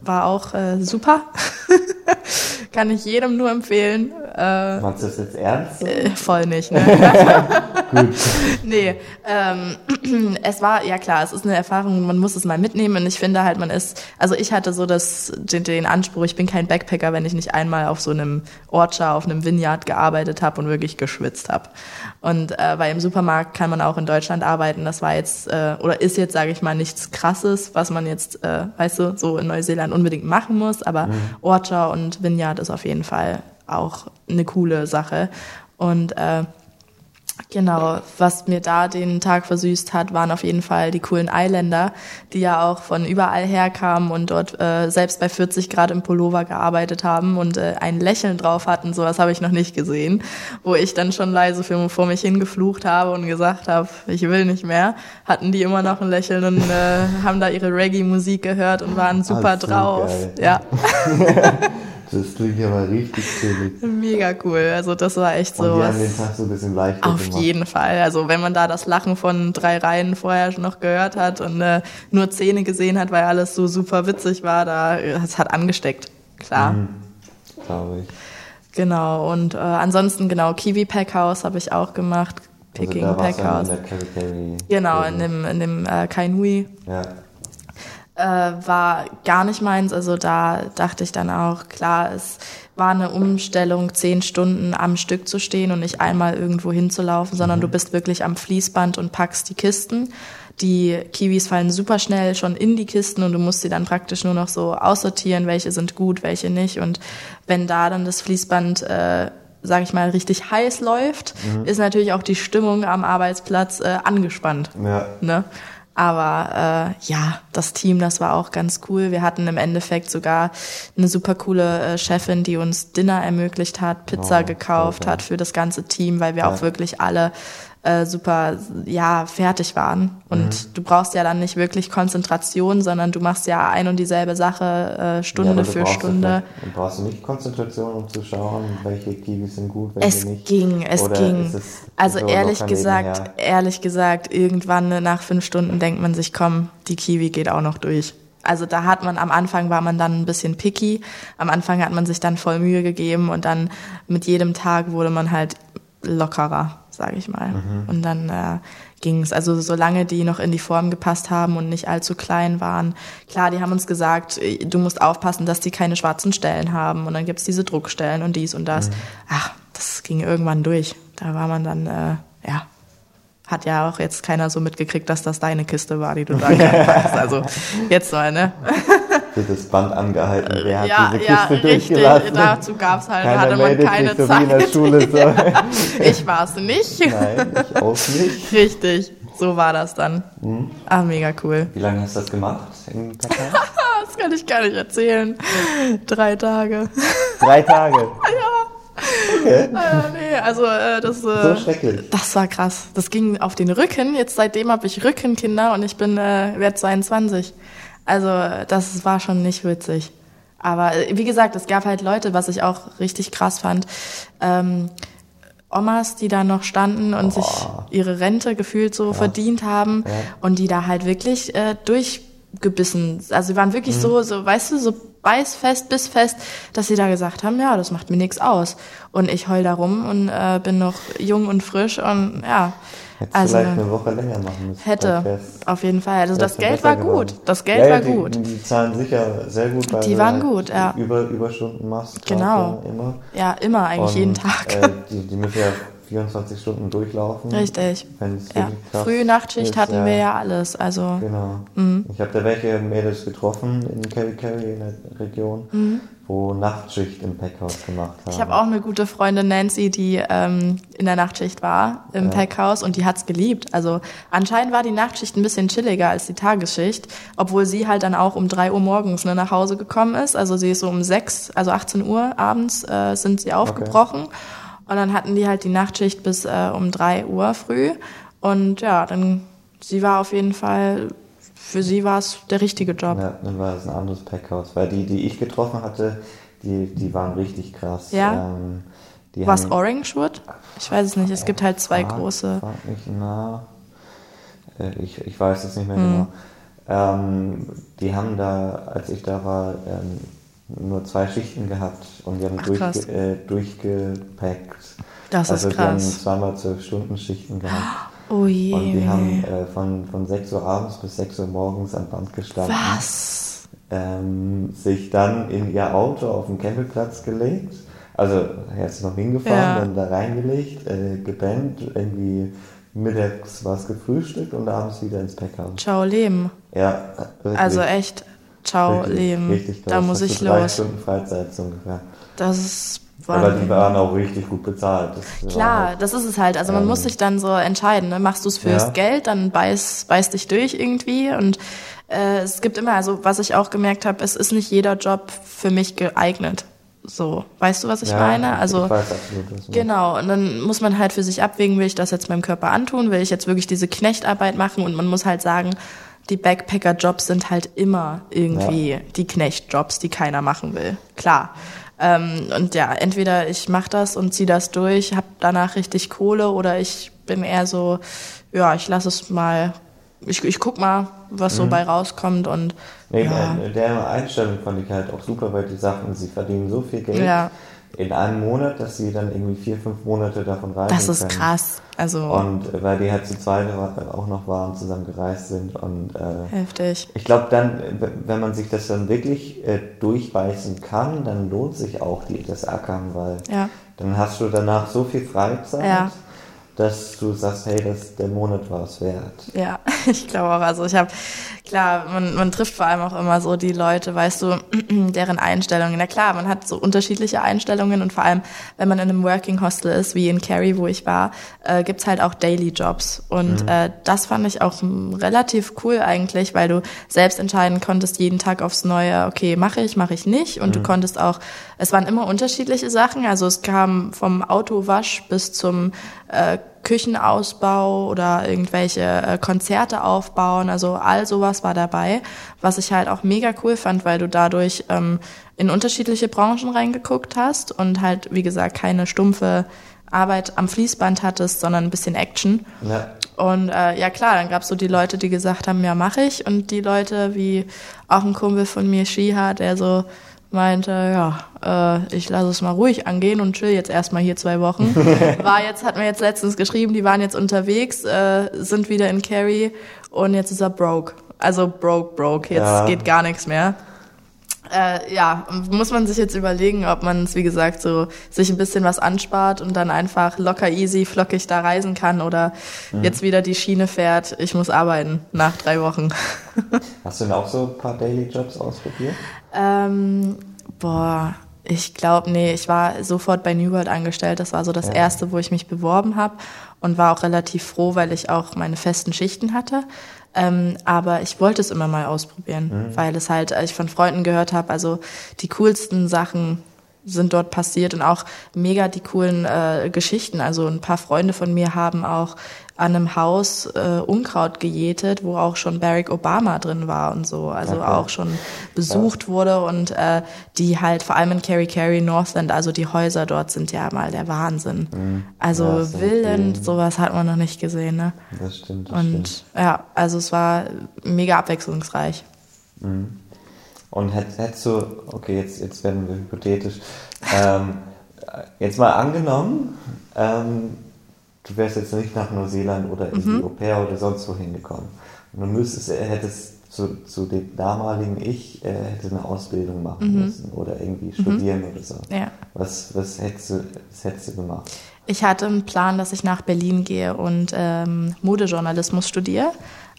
War auch äh, super. Kann ich jedem nur empfehlen. Äh, Machst du das jetzt ernst? äh, voll nicht, ne? Gut. nee, ähm, es war, ja klar, es ist eine Erfahrung, man muss es mal mitnehmen und ich finde halt, man ist, also ich hatte so das, den, den Anspruch, ich bin kein Backpacker, wenn ich nicht einmal auf so einem Orchard, auf einem Vineyard gearbeitet habe und wirklich geschwitzt habe. Und äh, weil im Supermarkt kann man auch in Deutschland arbeiten, das war jetzt, äh, oder ist jetzt, sage ich mal, nichts krasses, was man jetzt, äh, weißt du, so in Neuseeland unbedingt machen muss, aber mhm. Orchard und Vineyard ist auf jeden Fall auch eine coole Sache. Und äh, Genau, was mir da den Tag versüßt hat, waren auf jeden Fall die coolen Eiländer, die ja auch von überall herkamen und dort äh, selbst bei 40 Grad im Pullover gearbeitet haben und äh, ein Lächeln drauf hatten. Sowas habe ich noch nicht gesehen, wo ich dann schon leise für, vor mich hingeflucht habe und gesagt habe, ich will nicht mehr. Hatten die immer noch ein Lächeln und äh, haben da ihre Reggae-Musik gehört und waren super drauf. So ja. Das klingt ja mal richtig chillig. Mega cool. Also das war echt so. Und die haben den Tag so ein bisschen leichter Auf gemacht. jeden Fall. Also wenn man da das Lachen von drei Reihen vorher schon noch gehört hat und äh, nur Zähne gesehen hat, weil alles so super witzig war, da es hat angesteckt. Klar. Mhm. Glaube ich. Genau. Und äh, ansonsten genau Kiwi Packhouse habe ich auch gemacht. Picking also Packhouse. Genau in dem in dem äh, Kainui. Ja äh, war gar nicht meins. Also da dachte ich dann auch, klar, es war eine Umstellung, zehn Stunden am Stück zu stehen und nicht einmal irgendwo hinzulaufen, sondern mhm. du bist wirklich am Fließband und packst die Kisten. Die Kiwis fallen super schnell schon in die Kisten und du musst sie dann praktisch nur noch so aussortieren, welche sind gut, welche nicht. Und wenn da dann das Fließband äh, sage ich mal, richtig heiß läuft, mhm. ist natürlich auch die Stimmung am Arbeitsplatz äh, angespannt. Ja. Ne? Aber äh, ja, das Team, das war auch ganz cool. Wir hatten im Endeffekt sogar eine super coole äh, Chefin, die uns Dinner ermöglicht hat, Pizza oh, gekauft okay. hat für das ganze Team, weil wir ja. auch wirklich alle äh, super ja fertig waren und mhm. du brauchst ja dann nicht wirklich Konzentration, sondern du machst ja ein und dieselbe Sache äh, Stunde ja, für Stunde. Und brauchst du nicht Konzentration, um zu schauen, welche Kiwis sind gut, welche es nicht? Ging, es Oder ging, es Also ehrlich gesagt, nebenher? ehrlich gesagt, irgendwann nach fünf Stunden denkt man sich, komm, die Kiwi geht auch noch durch. Also da hat man am Anfang war man dann ein bisschen picky. Am Anfang hat man sich dann voll Mühe gegeben und dann mit jedem Tag wurde man halt lockerer sage ich mal. Mhm. Und dann äh, ging es. Also solange die noch in die Form gepasst haben und nicht allzu klein waren. Klar, die haben uns gesagt, äh, du musst aufpassen, dass die keine schwarzen Stellen haben. Und dann gibt's diese Druckstellen und dies und das. Mhm. Ach, das ging irgendwann durch. Da war man dann, äh, ja, hat ja auch jetzt keiner so mitgekriegt, dass das deine Kiste war, die du da hast. Also jetzt mal, ne? Wird das Band angehalten, wer hat ja, diese Kiste ja, richtig. Dazu gab's halt, Keiner hatte man keine so Zeit. Wie in der Schule, so. ich war's nicht. Nein, ich auch nicht. Richtig, so war das dann. Mhm. Ah, mega cool. Wie lange hast du das gemacht das kann ich gar nicht erzählen. Drei Tage. Drei Tage? ja. Okay. Äh, nee, also äh, das, äh, so das war krass. Das ging auf den Rücken. Jetzt seitdem habe ich Rückenkinder und ich bin äh, werde 22. Also das war schon nicht witzig. Aber äh, wie gesagt, es gab halt Leute, was ich auch richtig krass fand. Ähm, Omas, die da noch standen und oh. sich ihre Rente gefühlt so ja. verdient haben ja. und die da halt wirklich äh, durchgebissen. Also sie waren wirklich mhm. so, so, weißt du, so beißfest, bissfest, dass sie da gesagt haben, ja, das macht mir nichts aus. Und ich heul da rum und äh, bin noch jung und frisch und ja. Hättest also, vielleicht eine Woche länger machen müssen. Hätte, auf jeden Fall. Also das Geld war gut. Das Geld ja, war die, gut. Die zahlen sicher sehr gut, weil die waren gut, ja. Über, Überstunden machst. Genau. Immer. Ja, immer eigentlich und, jeden Tag. Äh, die, die müssen ja 24 Stunden durchlaufen. Richtig. Ja. Früh Nachtschicht ist, hatten wir ja alles. Also, genau. Mhm. Ich habe da welche Mädels getroffen in Kerry Kerry in der Region, mhm. Wo Nachtschicht im Packhaus gemacht haben. Ich habe auch eine gute Freundin Nancy, die ähm, in der Nachtschicht war im ja. Packhaus und die hat's geliebt. Also anscheinend war die Nachtschicht ein bisschen chilliger als die Tagesschicht, obwohl sie halt dann auch um drei Uhr morgens ne, nach Hause gekommen ist. Also sie ist so um sechs, also 18 Uhr abends äh, sind sie aufgebrochen. Okay. Und dann hatten die halt die Nachtschicht bis äh, um drei Uhr früh. Und ja, dann, sie war auf jeden Fall, für sie war es der richtige Job. Ja, dann war es ein anderes Packhaus. Weil die, die ich getroffen hatte, die, die waren richtig krass. Ja. Ähm, Was Orangewood? Ich weiß es nicht. Es gibt halt zwei große. Mich nach. Äh, ich, ich weiß es nicht mehr hm. genau. Ähm, die haben da, als ich da war, ähm, nur zwei Schichten gehabt und die haben Ach, durchge äh, durchgepackt. Das also ist die haben krass. zweimal zwölf Stunden Schichten gehabt. Oh je. Und die haben äh, von, von 6 Uhr abends bis 6 Uhr morgens am Band gestanden. Was? Ähm, sich dann in ihr Auto auf den Campingplatz gelegt. Also er ist noch hingefahren, Ja. dann da reingelegt, äh, gepennt, irgendwie mittags was gefrühstückt und abends wieder ins Packhaus. Ciao Leben. Ja, wirklich. Also echt, ciao Richtig, Leben. Richtig da muss ich los. Stunden Freizeit so ungefähr. Das ist Aber die Wahnsinn. waren auch richtig gut bezahlt. Das Klar, halt- das ist es halt. Also man Ähm, muss sich dann so entscheiden. Ne? Machst du es fürs Ja. Geld, dann beiß, beiß dich durch irgendwie. Und äh, es gibt immer, also was ich auch gemerkt habe, es ist nicht jeder Job für mich geeignet. So, weißt du, was ich ja, meine? Also ich weiß absolut. Genau, und dann muss man halt für sich abwägen, will ich das jetzt meinem Körper antun, will ich jetzt wirklich diese Knechtarbeit machen und man muss halt sagen, die Backpacker-Jobs sind halt immer irgendwie die Knechtjobs, die keiner machen will. Klar. Ähm, und ja, entweder ich mache das und ziehe das durch, habe danach richtig Kohle oder ich bin eher so, ja, ich lasse es mal, ich, ich guck mal, was so bei rauskommt und Nee, ja, äh, der Einstellung fand ich halt auch super, weil die sagten, sie verdienen so viel Geld. Ja. In einem Monat, dass sie dann irgendwie vier, fünf Monate davon reisen das ist können. krass. Also Und äh, weil die halt zu zweit auch noch waren, zusammen gereist sind und äh, heftig. ich glaube dann, äh, wenn man sich das dann wirklich äh, durchbeißen kann, dann lohnt sich auch die, das Ackern, weil Ja. dann hast du danach so viel Freizeit, Ja. dass du sagst, hey, das, der Monat war es wert. Ja, ich glaube auch. Also ich habe, klar, man, man trifft vor allem auch immer so die Leute, weißt du, deren Einstellungen. Na klar, man hat so unterschiedliche Einstellungen und vor allem, wenn man in einem Working Hostel ist, wie in Cary, wo ich war, äh, gibt's halt auch Daily Jobs. Und äh, das fand ich auch relativ cool eigentlich, weil du selbst entscheiden konntest, jeden Tag aufs Neue, okay, mache ich, mache ich nicht. Und du konntest auch, es waren immer unterschiedliche Sachen. Also es kam vom Autowasch bis zum äh, Küchenausbau oder irgendwelche äh, Konzerte aufbauen. Also all sowas war dabei, was ich halt auch mega cool fand, weil du dadurch ähm, in unterschiedliche Branchen reingeguckt hast und halt, wie gesagt, keine stumpfe Arbeit am Fließband hattest, sondern ein bisschen Action. Ja. Und äh, ja klar, dann gab's so die Leute, die gesagt haben, ja, mache ich. Und die Leute, wie auch ein Kumpel von mir, Shiha, der so meinte, ja, äh, ich lasse es mal ruhig angehen und chill jetzt erstmal hier zwei Wochen. War jetzt, hat mir jetzt letztens geschrieben, die waren jetzt unterwegs, äh, sind wieder in Cary und jetzt ist er broke. Also broke, broke. Jetzt Ja. geht gar nichts mehr. Äh, ja, muss man sich jetzt überlegen, ob man es, wie gesagt, so sich ein bisschen was anspart und dann einfach locker easy, flockig da reisen kann oder jetzt wieder die Schiene fährt, ich muss arbeiten nach drei Wochen. Hast du denn auch so ein paar Daily Jobs ausprobiert? ähm, boah, ich glaube, nee, ich war sofort bei New World angestellt. Das war so das Ja. erste, wo ich mich beworben habe und war auch relativ froh, weil ich auch meine festen Schichten hatte. Ähm, aber ich wollte es immer mal ausprobieren, weil es halt, äh, ich von Freunden gehört habe, also die coolsten Sachen sind dort passiert und auch mega die coolen äh, Geschichten. Also ein paar Freunde von mir haben auch an einem Haus äh, Unkraut gejätet, wo auch schon Barack Obama drin war und so. Also Okay. auch schon besucht wurde und äh, die halt vor allem in Kerry Kerry, Northland, also die Häuser dort sind ja mal der Wahnsinn. Also Ja, Villen, sowas hat man noch nicht gesehen, ne? Das stimmt, das stimmt. Und ja, also es war mega abwechslungsreich. Und hätt- hättest du, okay, jetzt, jetzt werden wir hypothetisch, ähm, jetzt mal angenommen, ähm, du wärst jetzt nicht nach Neuseeland oder in Mhm. die Au pair oder sonst wo hingekommen. Und du müsstest, hättest zu, zu dem damaligen Ich, äh, hätte eine Ausbildung machen müssen oder irgendwie studieren oder so. Mhm. Ja. Was, was, hättest du, was hättest du gemacht? Ich hatte einen Plan, dass ich nach Berlin gehe und ähm, Modejournalismus studiere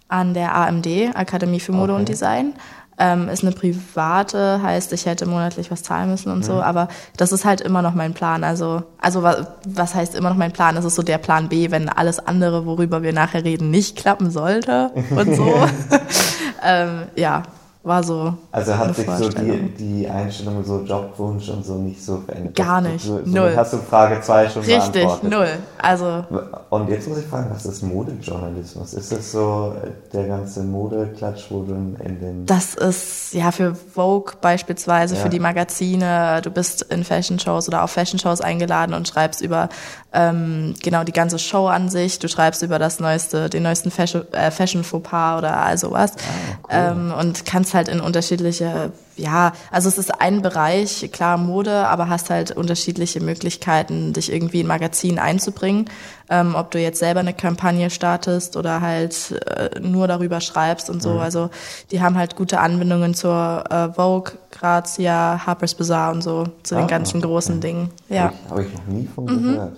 an der AMD, Akademie für Mode Okay. und Design. Ähm, ist eine private, heißt, ich hätte monatlich was zahlen müssen und so, aber das ist halt immer noch mein Plan. Also, also was, was heißt immer noch mein Plan? Es ist so der Plan B, wenn alles andere, worüber wir nachher reden, nicht klappen sollte und so. ähm, ja, war so. Also hat sich so die, die Einstellung, so Jobwunsch und so nicht so verändert? Gar nicht, So, so null. Hast du Frage 2 schon Richtig, beantwortet? null. Also Und jetzt muss ich fragen, was ist Modejournalismus? Ist das so äh, der ganze Modeklatsch, wo du in den... Das ist ja für Vogue beispielsweise, Ja. für die Magazine. Du bist in Fashion-Shows oder auf Fashion-Shows eingeladen und schreibst über ähm, genau die ganze Show an sich. Du schreibst über das neueste, den neuesten Fashion, äh, Fashion Fauxpas oder all sowas. Ah, cool. ähm, und kannst kannst halt in unterschiedliche, ja, also es ist ein Bereich, klar Mode, aber hast halt unterschiedliche Möglichkeiten, dich irgendwie in Magazin einzubringen. Ähm, ob du jetzt selber eine Kampagne startest oder halt äh, nur darüber schreibst und so. Mhm. Also die haben halt gute Anbindungen zur äh, Vogue, Grazia, Harper's Bazaar und so, zu ah, den ganzen großen okay. Dingen. Ja. Habe ich, hab ich noch nie von mhm. gehört.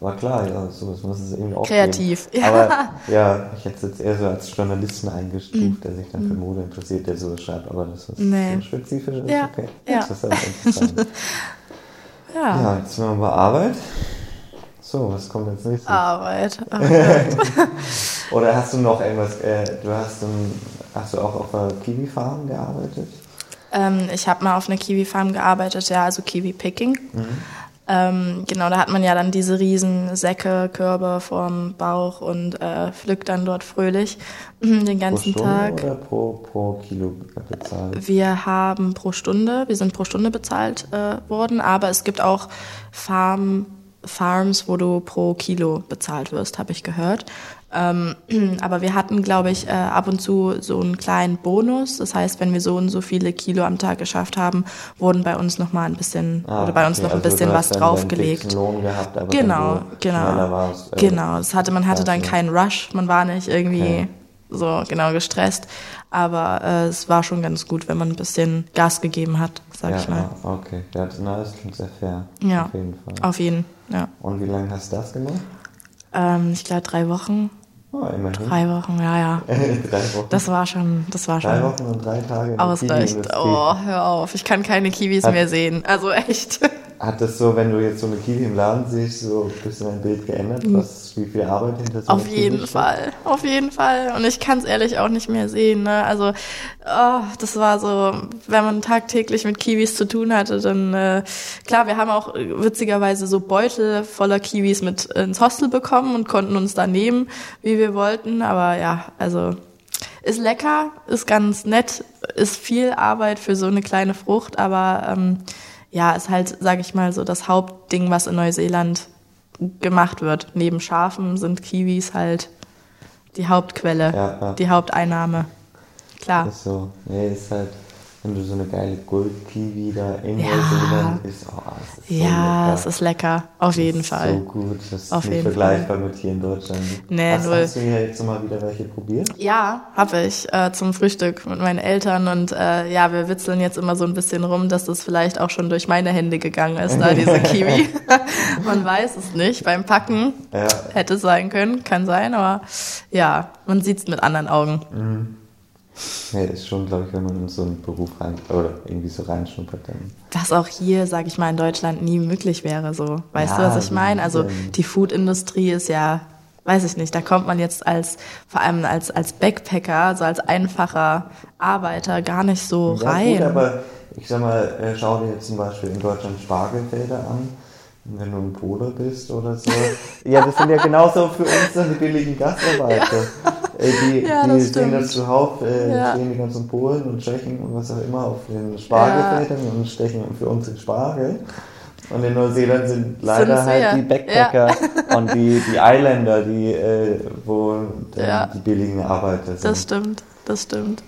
Aber klar, ja, sowas muss es irgendwie auch Kreativ, ja. Aber ja, ich hätte es jetzt eher so als Journalisten eingestuft, mhm. der sich dann für mhm. Mode interessiert, der so schreibt, aber das ist nee. so spezifisch ist. Ja. Okay. Ja. Interessant, interessant. ja. ja, jetzt sind wir bei Arbeit. So, was kommt jetzt nächstes? Arbeit. Oh Oder hast du noch irgendwas, äh, du hast, um, hast du auch auf einer Kiwi-Farm gearbeitet? Ähm, ich habe mal auf einer Kiwi-Farm gearbeitet, ja, also Kiwi-Picking. Mhm. Ähm, genau, da hat man ja dann diese riesen Säcke, Körbe vorm Bauch und äh, pflückt dann dort fröhlich den ganzen pro Stunde Tag. Oder pro, pro Kilo bezahlt? Wir haben pro Stunde, wir sind pro Stunde bezahlt äh, worden, aber es gibt auch Farm, Farms, wo du pro Kilo bezahlt wirst, habe ich gehört. Ähm, aber wir hatten, glaube ich, äh, ab und zu so einen kleinen Bonus. Das heißt, wenn wir so und so viele Kilo am Tag geschafft haben, wurden bei uns noch mal ein bisschen ah, oder bei uns okay. noch ein also bisschen was draufgelegt. Gehabt, genau, genau, warst, äh, genau. Das hatte man hatte dann keinen Rush. Man war nicht irgendwie okay. so genau gestresst, aber äh, es war schon ganz gut, wenn man ein bisschen Gas gegeben hat, sag ja, ich mal. Okay, ja, das klingt sehr fair. Ja, auf jeden Fall. Auf jeden, ja. Und wie lange hast du das gemacht? Ähm, ich glaube drei Wochen. Oh, immerhin. Drei Wochen, ja, ja. drei Wochen. Das war schon, das war schon. Drei Wochen und drei Tage. Ausreicht. Oh, hör auf. Ich kann keine Kiwis Hat, mehr sehen. Also echt. Hat das so, wenn du jetzt so eine Kiwi im Laden siehst, so ein bisschen dein Bild geändert, mhm. Wie viel Arbeit hinter so Auf jeden Fall, auf jeden Fall. Und ich kann es ehrlich auch nicht mehr sehen. Ne? Also oh, das war so, wenn man tagtäglich mit Kiwis zu tun hatte, dann äh, klar, wir haben auch witzigerweise so Beutel voller Kiwis mit ins Hostel bekommen und konnten uns da nehmen, wie wir wollten. Aber ja, also ist lecker, ist ganz nett, ist viel Arbeit für so eine kleine Frucht, aber ähm, ja, ist halt, sage ich mal, so das Hauptding, was in Neuseeland gemacht wird. Neben Schafen sind Kiwis halt die Hauptquelle, ja, ja. die Haupteinnahme. Klar. Ist so. Nee, ist halt wenn du so eine geile Gold-Kiwi da in ja. Isst. Oh, es ist so ja, lecker. es ist lecker, auf jeden ist Fall. So gut, das ist auf nicht vergleichbar Fall. mit hier in Deutschland. Nee, hast, hast du hier jetzt mal wieder welche probiert? Ja, habe ich äh, zum Frühstück mit meinen Eltern und äh, ja, wir witzeln jetzt immer so ein bisschen rum, dass das vielleicht auch schon durch meine Hände gegangen ist, da diese Kiwi. man weiß es nicht. Beim Packen ja. hätte es sein können, kann sein, aber ja, man sieht es mit anderen Augen. Mhm. Ja, ist schon, glaube ich, wenn man in so einen Beruf rein oder irgendwie so reinschnuppert, dann. Was auch hier, sage ich mal, in Deutschland nie möglich wäre, so. Weißt ja, du, was ich meine? Also die Food-Industrie ist ja, weiß ich nicht, da kommt man jetzt als, vor allem als, als Backpacker, also als einfacher Arbeiter gar nicht so ja, rein. Gut, aber ich sag mal, äh, schau dir jetzt zum Beispiel in Deutschland Spargelfelder an wenn du ein Pole bist oder so. ja, das sind ja genauso für uns dann die billigen Gastarbeiter. Ja. Die, ja, die sehen das zuhauf, äh, ja. stehen die ganzen Polen und Tschechen und was auch immer auf den Spargelfeldern ja. und stechen für uns den Spargel. Und in Neuseeland sind leider Sind's halt die Backpacker ja. und die, die Islander, die, äh, wo die billigen Arbeiter sind. Das stimmt, das stimmt.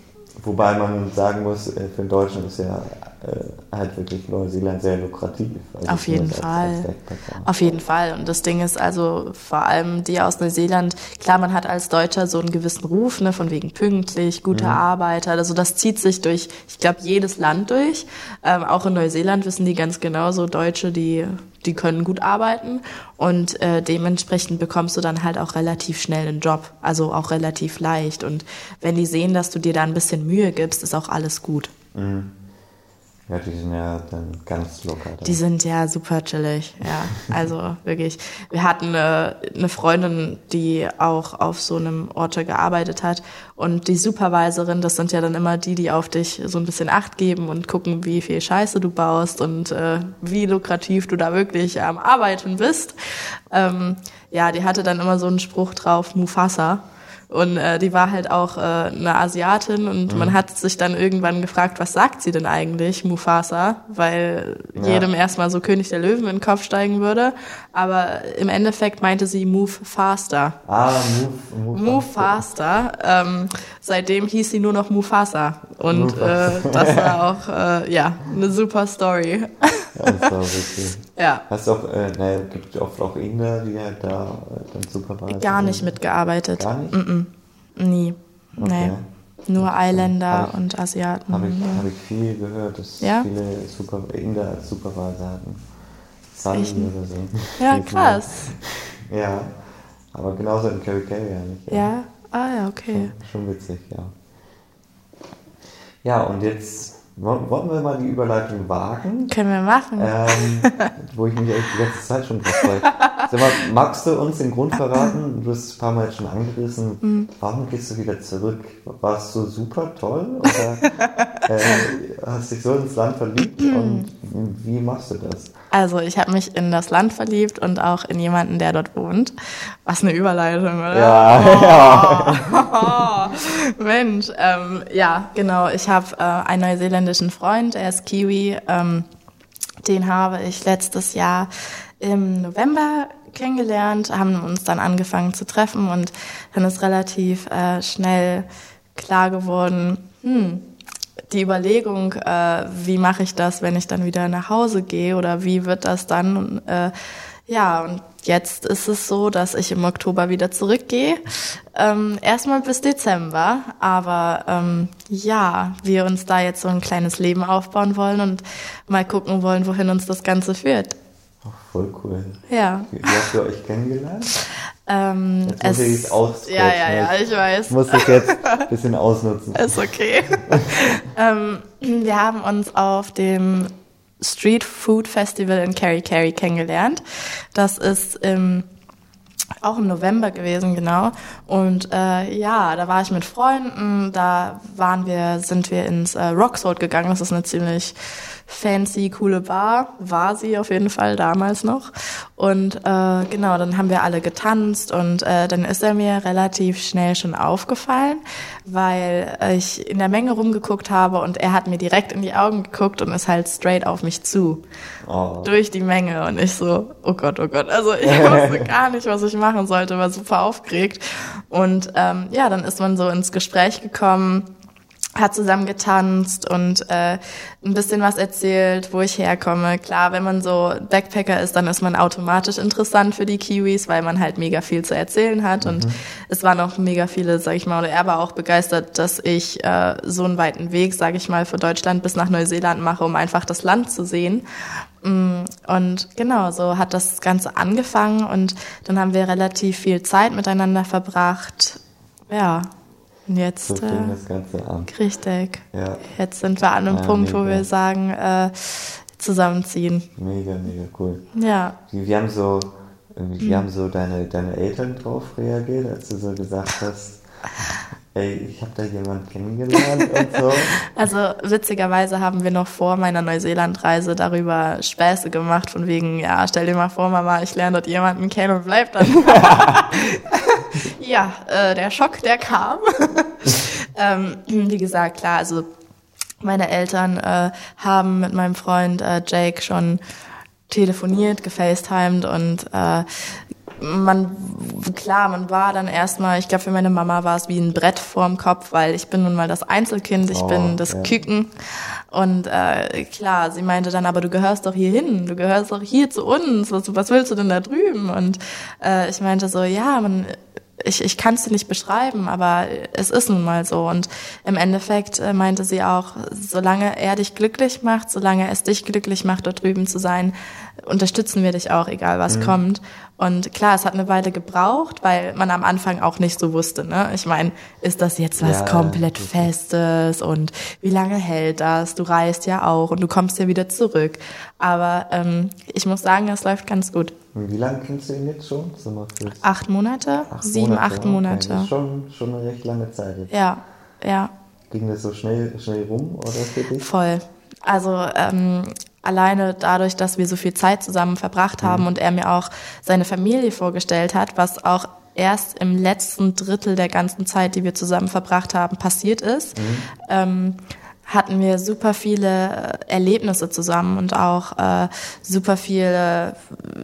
Wobei man sagen muss, äh, für Deutschland ist ja äh, halt wirklich Neuseeland sehr lukrativ. Also Auf jeden Fall. Auf jeden Fall. Und das Ding ist also vor allem die aus Neuseeland, klar, man hat als Deutscher so einen gewissen Ruf, ne, von wegen pünktlich, guter mhm. Arbeiter. Also das zieht sich durch, ich glaube, jedes Land durch. Ähm, auch in Neuseeland wissen die ganz genau, so Deutsche, die, die können gut arbeiten. Und äh, dementsprechend bekommst du dann halt auch relativ schnell einen Job. Also auch relativ leicht. Und wenn die sehen, dass du dir da ein bisschen Mühe gibst, ist auch alles gut. Mhm. Ja, die sind ja dann ganz locker. Dann. Die sind ja super chillig, ja. Also wirklich. Wir hatten eine, eine Freundin, die auch auf so einem Orte gearbeitet hat. Und die Supervisorin, das sind ja dann immer die, die auf dich so ein bisschen Acht geben und gucken, wie viel Scheiße du baust und äh, wie lukrativ du da wirklich am Arbeiten bist. Ähm, ja, die hatte dann immer so einen Spruch drauf, Mufasa. Und äh, die war halt auch äh, eine Asiatin und mhm. man hat sich dann irgendwann gefragt, was sagt sie denn eigentlich, Mufasa? Weil ja. jedem erstmal so König der Löwen in den Kopf steigen würde. Aber im Endeffekt meinte sie Move Faster. Ah, Move, move, move Faster. Ähm, seitdem hieß sie nur noch Mufasa. Und äh, das war auch äh, ja eine super Story. Ja, das war wirklich. Ja. Hast du auch, äh, naja, gibt oft auch Inder, die halt da äh, dann Supervisor Gar nicht mitgearbeitet. Gar nicht? Mm -mm. Nie. Nee. Okay. Nur Eiländer ich- und Asiaten. Habe ich, ja. hab ich viel gehört, dass Ja? viele Super Inder als Supervisor hatten. Echt? oder so. Ja, krass. Ja, aber genauso in Carry Carry eigentlich. Ja? Ah ja, okay. Schon, schon witzig, ja. Ja, und jetzt wollen wir mal die Überleitung wagen, Können wir machen. ähm, wo ich mich eigentlich die ganze Zeit schon drauf freue. Sag mal, magst du uns den Grund verraten? Du hast ein paar Mal jetzt schon angerissen. Mhm. Warum gehst du wieder zurück? Warst du super toll? Oder äh, hast dich so ins Land verliebt? Und wie machst du das? Also ich habe mich in das Land verliebt und auch in jemanden, der dort wohnt. Was eine Überleitung, oder? Ja, ja. Mensch, ähm, ja, genau. Ich habe äh, einen neuseeländischen Freund, er ist Kiwi. Ähm, den habe ich letztes Jahr im November kennengelernt, haben uns dann angefangen zu treffen und dann ist relativ äh, schnell klar geworden, hm, die Überlegung, äh, wie mache ich das, wenn ich dann wieder nach Hause gehe oder wie wird das dann? Äh, ja, und jetzt ist es so, dass ich im Oktober wieder zurückgehe. Ähm, erstmal bis Dezember, aber ähm, ja, wir uns da jetzt so ein kleines Leben aufbauen wollen und mal gucken wollen, wohin uns das Ganze führt. Oh, voll cool. Ja. Wie, habt ihr euch kennengelernt? Ähm, Jetzt muss ich es ja, ja, ja, ich weiß. Ich muss das jetzt ein bisschen ausnutzen. Ist okay. ähm, wir haben uns auf dem Street Food Festival in Kerry Kerry kennengelernt. Das ist im auch im November gewesen, genau. Und äh, ja, da war ich mit Freunden, da waren wir, sind wir ins äh, Roxhold gegangen. Das ist eine ziemlich fancy, coole Bar. War sie auf jeden Fall damals noch. Und äh, genau, dann haben wir alle getanzt und äh, dann ist er mir relativ schnell schon aufgefallen, weil ich in der Menge rumgeguckt habe und er hat mir direkt in die Augen geguckt und ist halt straight auf mich zu Oh, durch die Menge und ich so, oh Gott, oh Gott. Also ich wusste gar nicht, was ich machen sollte, war super aufgeregt. Und ähm, ja, dann ist man so ins Gespräch gekommen, hat zusammen getanzt und äh, ein bisschen was erzählt, wo ich herkomme. Klar, wenn man so Backpacker ist, dann ist man automatisch interessant für die Kiwis, weil man halt mega viel zu erzählen hat. Und es waren auch mega viele, sag ich mal, oder er war auch begeistert, dass ich äh, so einen weiten Weg, sag ich mal, von Deutschland bis nach Neuseeland mache, um einfach das Land zu sehen. Mm, Und genau, so hat das Ganze angefangen und dann haben wir relativ viel Zeit miteinander verbracht. Ja, und so jetzt fing äh, das Ganze an. richtig. Ja, Jetzt sind wir an einem Ja, Punkt, wo mega. wir sagen, äh, zusammenziehen. mega, mega cool. Ja. Wie, wie haben so, wie Hm. haben so deine, deine Eltern drauf reagiert, als du so gesagt hast, ey, ich habe da jemanden kennengelernt und so? Also witzigerweise haben wir noch vor meiner Neuseeland-Reise darüber Späße gemacht, von wegen, ja, stell dir mal vor, Mama, ich lerne dort jemanden kennen und bleib dann. ja, äh, der Schock, der kam. ähm, wie gesagt, klar, also meine Eltern äh, haben mit meinem Freund äh, Jake schon telefoniert, gefacetimed und äh, man, klar, man war dann erstmal, ich glaube für meine Mama war es wie ein Brett vorm Kopf, weil ich bin nun mal das Einzelkind, ich Oh, bin das ja. Küken und äh, klar, sie meinte dann, aber du gehörst doch hier hin, du gehörst doch hier zu uns, was, was willst du denn da drüben? Und äh, ich meinte so, ja, man, ich, ich kann es dir nicht beschreiben, aber es ist nun mal so. Und im Endeffekt äh, meinte sie auch, solange er dich glücklich macht, solange es dich glücklich macht, dort drüben zu sein, unterstützen wir dich auch, egal was Mhm. kommt. Und klar, es hat eine Weile gebraucht, weil man am Anfang auch nicht so wusste. Ne? Ich meine, ist das jetzt was Ja, komplett richtig. Festes und wie lange hält das? Du reist ja auch und du kommst ja wieder zurück. Aber ähm, ich muss sagen, es läuft ganz gut. Wie lange kennst du ihn jetzt schon? Acht Monate, acht sieben, acht Okay, Monate. Das ist schon, schon eine recht lange Zeit. jetzt. Ja, ja, Ging das so schnell, schnell rum oder für dich? voll. Also ähm, alleine dadurch, dass wir so viel Zeit zusammen verbracht haben und er mir auch seine Familie vorgestellt hat, was auch erst im letzten Drittel der ganzen Zeit, die wir zusammen verbracht haben, passiert ist, ähm, hatten wir super viele äh, Erlebnisse zusammen und auch äh, super viele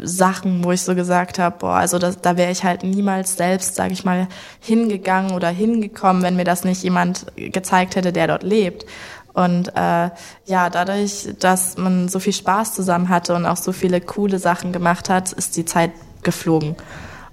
Sachen, wo ich so gesagt habe, boah, also das, da wäre ich halt niemals selbst, sage ich mal, hingegangen oder hingekommen, wenn mir das nicht jemand gezeigt hätte, der dort lebt. Und äh, ja, dadurch, dass man so viel Spaß zusammen hatte und auch so viele coole Sachen gemacht hat, ist die Zeit geflogen.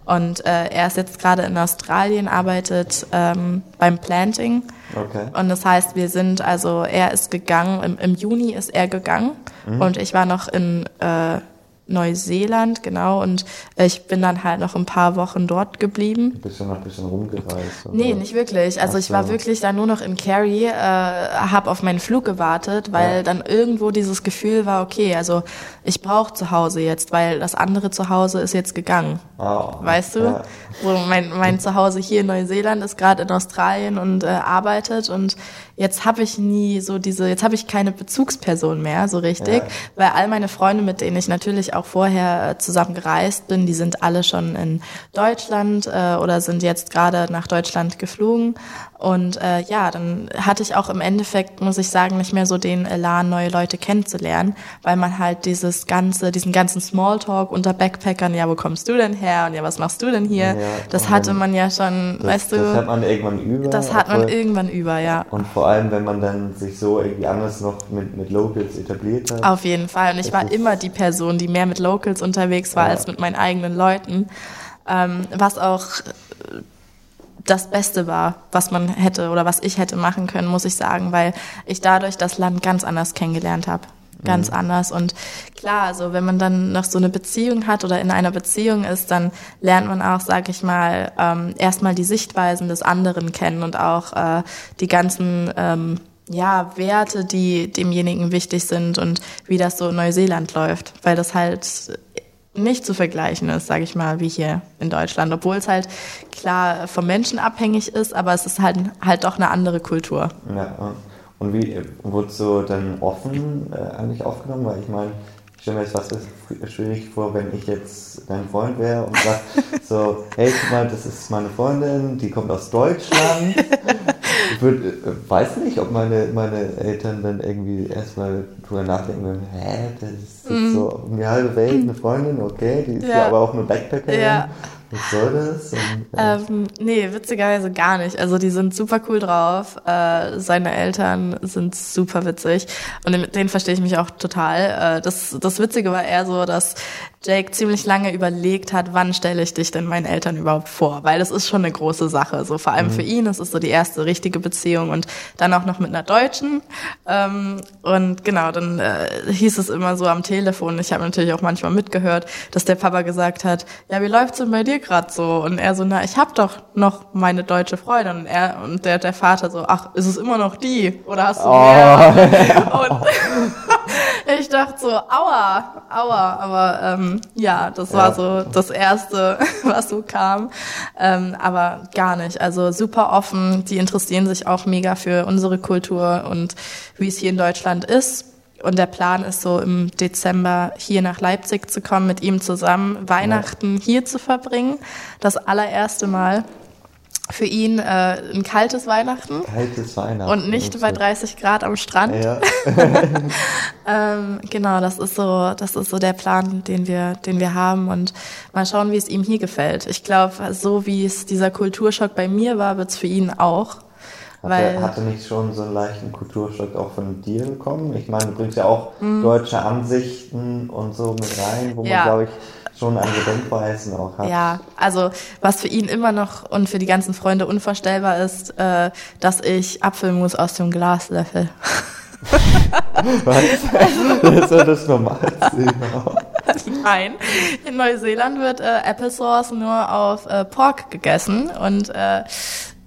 Und äh, er ist jetzt gerade in Australien, arbeitet ähm, beim Planting. Okay. Und das heißt, wir sind, also er ist gegangen, im, im Juni ist er gegangen mhm. und ich war noch in äh, Neuseeland, genau. Und ich bin dann halt noch ein paar Wochen dort geblieben. Bist du noch ein bisschen rumgereist? Oder? Nee, nicht wirklich. Also ich war wirklich dann nur noch in Cary, äh, habe auf meinen Flug gewartet, weil ja. dann irgendwo dieses Gefühl war, okay, also ich brauche zu Hause jetzt, weil das andere Zuhause ist jetzt gegangen. Oh. Weißt du? Ja. Wo mein, mein Zuhause hier in Neuseeland ist gerade in Australien und äh, arbeitet und jetzt habe ich nie so diese, jetzt habe ich keine Bezugsperson mehr, so richtig, ja. weil all meine Freunde, mit denen ich natürlich auch vorher äh, zusammen gereist bin, die sind alle schon in Deutschland äh, oder sind jetzt gerade nach Deutschland geflogen und äh, ja, dann hatte ich auch im Endeffekt, muss ich sagen, nicht mehr so den Elan, neue Leute kennenzulernen, weil man halt dieses ganze, diesen ganzen Smalltalk unter Backpackern, ja, wo kommst du denn her und ja, was machst du denn hier? Ja, das hatte man ja schon, das, weißt du. Das hat man irgendwann über. Das hat man irgendwann über, ja. Und vor allem, wenn man dann sich so irgendwie anders noch mit, mit Locals etabliert hat. Auf jeden Fall. Und ich war immer die Person, die mehr mit Locals unterwegs war ja. als mit meinen eigenen Leuten. Ähm, was auch das Beste war, was man hätte oder was ich hätte machen können, muss ich sagen, weil ich dadurch das Land ganz anders kennengelernt habe. Ganz mhm. anders. Und klar, also wenn man dann noch so eine Beziehung hat oder in einer Beziehung ist, dann lernt man auch, sag ich mal, ähm, erstmal die Sichtweisen des anderen kennen und auch äh, die ganzen ähm, ja, Werte, die demjenigen wichtig sind und wie das so in Neuseeland läuft, weil das halt nicht zu vergleichen ist, sage ich mal, wie hier in Deutschland, obwohl es halt klar vom Menschen abhängig ist, aber es ist halt halt doch eine andere Kultur. Ja, und wie wurdest du dann offen äh, eigentlich aufgenommen? Weil ich meine, ich stelle mir jetzt fast schwierig vor, wenn ich jetzt dein Freund wäre und sag so, hey, guck mal, das ist meine Freundin, die kommt aus Deutschland. ich würd, äh, weiß nicht, ob meine, meine Eltern dann irgendwie erstmal drüber nachdenken würden, hä, das ist mm. so um die halbe Welt eine Freundin, okay, die ist ja, ja aber auch eine Backpackerin. Ja. Was soll das? Und, äh ähm, nee, witzigerweise gar nicht. Also die sind super cool drauf. Äh, seine Eltern sind super witzig. Und mit denen verstehe ich mich auch total. Äh, das, das Witzige war eher so, dass Jake ziemlich lange überlegt hat, wann stelle ich dich denn meinen Eltern überhaupt vor? Weil das ist schon eine große Sache. So vor allem mhm. für ihn, das ist so die erste richtige Beziehung und dann auch noch mit einer Deutschen. Ähm, und genau, dann äh, hieß es immer so am Telefon, ich habe natürlich auch manchmal mitgehört, dass der Papa gesagt hat, ja, wie läuft's denn bei dir gerade so? Und er so, na, ich habe doch noch meine deutsche Freundin. Und er und der, der Vater so, ach, ist es immer noch die? Oder hast du mehr? Oh. Und ich dachte so, aua, aua, aber ähm, ja, das war so das Erste, was so kam. Ähm, aber gar nicht. Also super offen, die interessieren sich auch mega für unsere Kultur und wie es hier in Deutschland ist. Und der Plan ist so im Dezember hier nach Leipzig zu kommen, mit ihm zusammen Weihnachten hier zu verbringen. Das allererste Mal für ihn äh, ein kaltes Weihnachten. Kaltes Weihnachten. Und nicht bei 30 Grad am Strand. Ja. ähm, genau, das ist so, das ist so der Plan, den wir, den wir haben und mal schauen, wie es ihm hier gefällt. Ich glaube, so wie es dieser Kulturschock bei mir war, wird es für ihn auch. Hat weil, er, hatte nicht schon so einen leichten Kulturschock auch von dir bekommen? Ich meine, du bringst ja auch mhm. deutsche Ansichten und so mit rein, wo man, glaube ich, schon an Gedenkweisen auch hat. Ja, also was für ihn immer noch und für die ganzen Freunde unvorstellbar ist, äh, dass ich Apfelmus aus dem Glas löffel. Was? Das ist das Normalste. Nein, in Neuseeland wird äh, Applesauce nur auf äh, Pork gegessen und äh,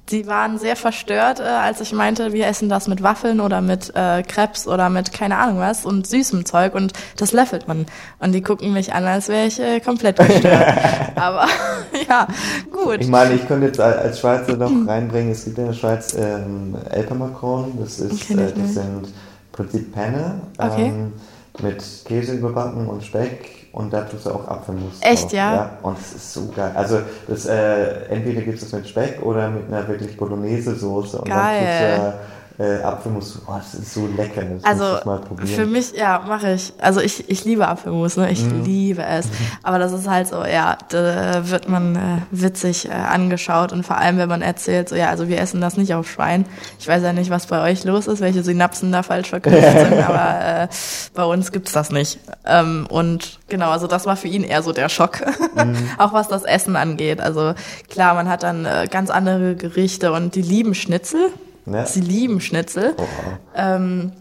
Sie waren sehr verstört, äh, als ich meinte, wir essen das mit Waffeln oder mit äh, Krebs oder mit keine Ahnung was und süßem Zeug und das löffelt man. Und die gucken mich an, als wäre ich äh, komplett verstört. Aber ja, gut. Ich meine, ich könnte jetzt als Schweizer noch reinbringen, es gibt in der Schweiz ähm, Elpermacron, das ist, äh, das sind im Prinzip Penne okay. ähm, mit Käse überbacken und Speck und da tust du auch Apfelmus Echt, ja? ja? Und es ist so geil. Also das, äh, entweder gibt es das mit Speck oder mit einer wirklich Bolognese-Soße. Und geil. dann tust äh, Apfelmus, oh, das ist so lecker. Das also für mich, ja, mache ich. Also ich, ich liebe Apfelmus, ne? ich mm. liebe es. Aber das ist halt so, ja, da wird man äh, witzig äh, angeschaut und vor allem, wenn man erzählt, so ja, also wir essen das nicht auf Schwein. Ich weiß ja nicht, was bei euch los ist, welche Synapsen da falsch verknüpft sind, aber äh, bei uns gibt's das nicht. Ähm, und genau, also das war für ihn eher so der Schock, mm. auch was das Essen angeht. Also klar, man hat dann äh, ganz andere Gerichte und die lieben Schnitzel. Ja. Sie lieben Schnitzel. Oh. Ähm,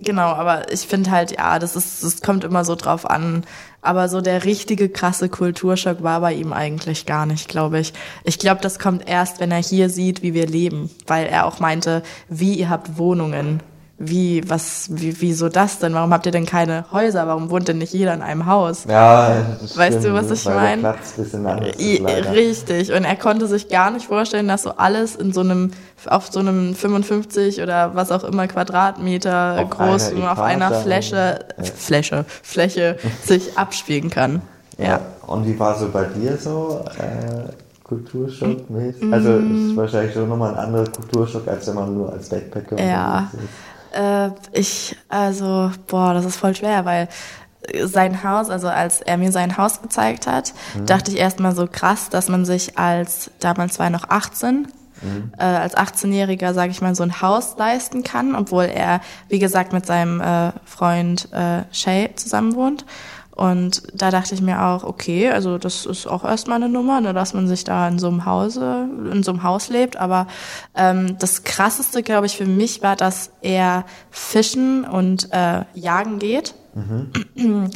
genau, aber ich finde halt, ja, das ist, das kommt immer so drauf an. Aber so der richtige krasse Kulturschock war bei ihm eigentlich gar nicht, glaube ich. Ich glaube, das kommt erst, wenn er hier sieht, wie wir leben, weil er auch meinte, wie ihr habt Wohnungen wie, was, wie, wieso das denn? Warum habt ihr denn keine Häuser? Warum wohnt denn nicht jeder in einem Haus? Ja, das Weißt du, was ich meine? Richtig. Und er konnte sich gar nicht vorstellen, dass so alles in so einem, auf so einem 55 oder was auch immer Quadratmeter auf groß einer auf einer Fläche, ja. Fläche, Fläche sich abspielen kann. Ja. ja. Und wie war so bei dir so? Äh Kulturschock-mäßig? Also ist wahrscheinlich schon nochmal ein anderer Kulturschock, als wenn man nur als Backpacker ja. ist. Äh, ich, also, boah, das ist voll schwer, weil sein Haus, also als er mir sein Haus gezeigt hat, mhm. dachte ich erstmal so krass, dass man sich als, damals war er noch 18, mhm. äh, als 18-Jähriger, sage ich mal, so ein Haus leisten kann, obwohl er, wie gesagt, mit seinem äh, Freund äh, Shay zusammen wohnt. Und da dachte ich mir auch, okay, also das ist auch erstmal eine Nummer, ne, dass man sich da in so einem Hause, in so einem Haus lebt. Aber ähm, das krasseste, glaube ich, für mich war, dass er fischen und äh, jagen geht. Mhm.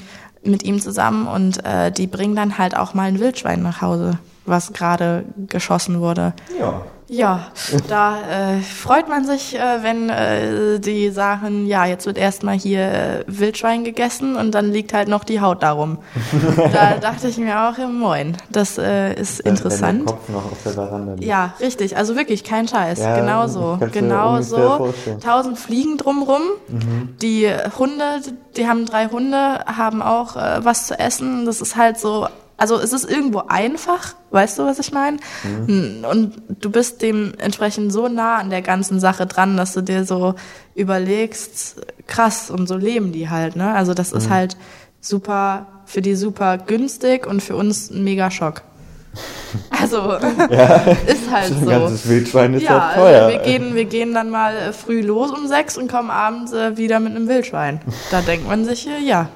mit ihm zusammen und äh, die bringen dann halt auch mal ein Wildschwein nach Hause, was gerade geschossen wurde. Ja. Ja, da äh, freut man sich, äh, wenn äh, die sagen, ja, jetzt wird erstmal hier äh, Wildschwein gegessen und dann liegt halt noch die Haut darum. da dachte ich mir auch, ja, moin, das äh, ist interessant. Ja, richtig, also wirklich kein Scheiß, ja, genau so, genau so. Tausend Fliegen drumrum, mhm. die Hunde, die haben drei Hunde, haben auch äh, was zu essen. Das ist halt so also es ist irgendwo einfach, weißt du, was ich meine? Mhm. Und du bist dementsprechend so nah an der ganzen Sache dran, dass du dir so überlegst, krass, und so leben die halt, ne? Also das mhm. ist halt super, für die super günstig und für uns ein mega Schock. Also ja, ist halt so. Ein ganzes Wildschwein ist ja, halt teuer. Also wir, gehen, wir gehen dann mal äh, früh los um sechs und kommen abends äh, wieder mit einem Wildschwein. Da denkt man sich, äh, ja, ja,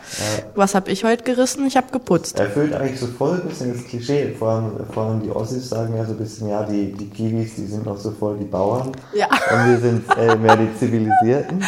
was habe ich heute gerissen? Ich habe geputzt. Erfüllt eigentlich so voll ein bisschen das Klischee. Vor allem, vor allem die Ossis sagen ja so ein bisschen, ja, die, die Kiwis, die sind noch so voll die Bauern. Ja. Und wir sind äh, mehr die Zivilisierten.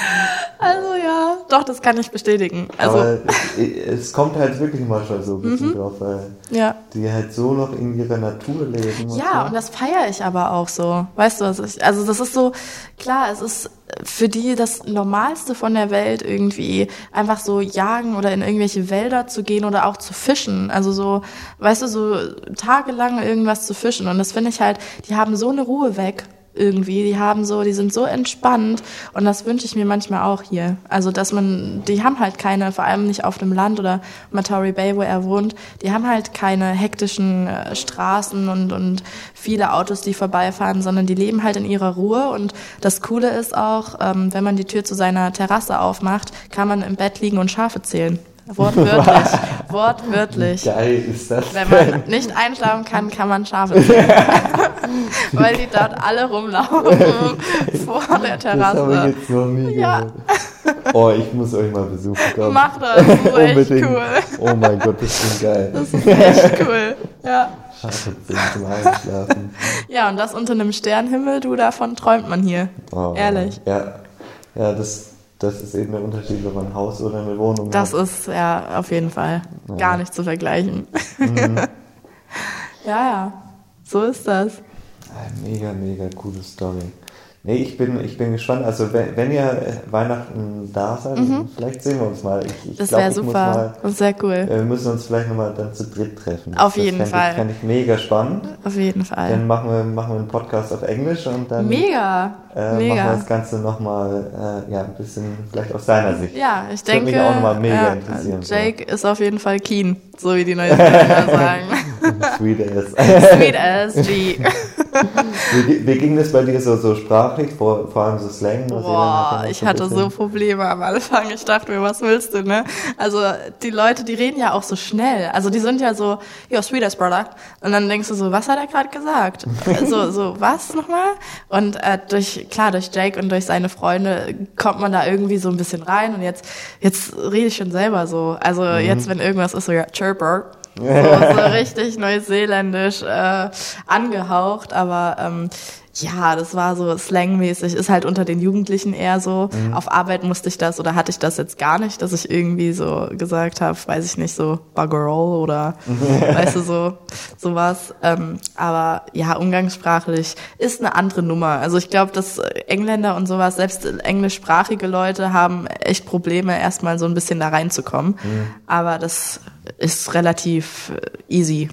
Also ja, doch, das kann ich bestätigen. Also Aber es, es kommt halt wirklich mal schon so ein bisschen mhm. drauf, weil ja. die halt so noch in ihrer Natur leben. Und ja, so. und das feiere ich aber auch so. Weißt du, was ich, also das ist so, klar, es ist für die das Normalste von der Welt irgendwie einfach so jagen oder in irgendwelche Wälder zu gehen oder auch zu fischen. Also so, weißt du, so tagelang irgendwas zu fischen. Und das finde ich halt, die haben so eine Ruhe weg irgendwie. Die haben so, die sind so entspannt und das wünsche ich mir manchmal auch hier. Also, dass man, die haben halt keine, vor allem nicht auf dem Land oder Matari Bay, wo er wohnt, die haben halt keine hektischen äh, Straßen und, und viele Autos, die vorbeifahren, sondern die leben halt in ihrer Ruhe und das Coole ist auch, ähm, wenn man die Tür zu seiner Terrasse aufmacht, kann man im Bett liegen und Schafe zählen. Wortwörtlich. Wortwörtlich. Wie geil ist das? Wenn man nicht einschlafen kann, kann man Schafe sehen. Weil die dort alle rumlaufen vor der Terrasse. Das habe ich jetzt noch nie ja. gehört. Oh, ich muss euch mal besuchen kommen. Mach das, das ist echt cool. Oh mein Gott, das ist geil. Das ist echt cool, ja. Schafe zum Einschlafen. Ja, und das unter einem Sternhimmel, du, davon träumt man hier. Oh, Ehrlich. Ja, ja das das ist eben der Unterschied, ob man ein Haus oder eine Wohnung das hat. Das ist ja auf jeden Fall ja. gar nicht zu vergleichen. Mhm. ja, ja, so ist das. Mega, mega coole Story. Nee, ich bin, ich bin gespannt. Also wenn, wenn ihr äh, Weihnachten da seid, mhm. vielleicht sehen wir uns mal. Ich, ich das wäre super. Mal, das sehr cool. Wir müssen uns vielleicht nochmal dann zu dritt treffen. Auf das jeden Fall. Das fände ich mega spannend. Auf jeden Fall. Dann machen wir, machen wir einen Podcast auf Englisch und dann mega. Äh, machen wir das Ganze nochmal äh, ja, ein bisschen vielleicht aus seiner Sicht. Ja, ich das denke. mich auch nochmal mega ja, interessieren. Jake so. ist auf jeden Fall keen, so wie die Neuseeländer sagen. Sweet as. Sweet as G. wie, wie, ging das bei dir so, so sprachlich, vor, vor allem so Slang? Boah, ich hatte so Probleme am Anfang. Ich dachte mir, was willst du, ne? Also die Leute, die reden ja auch so schnell. Also die sind ja so, yo, sweet as brother. Und dann denkst du so, was hat er gerade gesagt? so, so, was nochmal? Und äh, durch, klar, durch Jake und durch seine Freunde kommt man da irgendwie so ein bisschen rein. Und jetzt, jetzt rede ich schon selber so. Also mhm. jetzt, wenn irgendwas ist, so, ja, chirper. So, so richtig neuseeländisch äh, angehaucht, aber ähm, ja, das war so slangmäßig, ist halt unter den Jugendlichen eher so. Mhm. Auf Arbeit musste ich das oder hatte ich das jetzt gar nicht, dass ich irgendwie so gesagt habe, weiß ich nicht, so Buggerall oder weißt du, so sowas. Ähm, aber ja, umgangssprachlich ist eine andere Nummer. Also ich glaube, dass Engländer und sowas, selbst englischsprachige Leute haben echt Probleme, erstmal so ein bisschen da reinzukommen. Mhm. Aber das ist relativ easy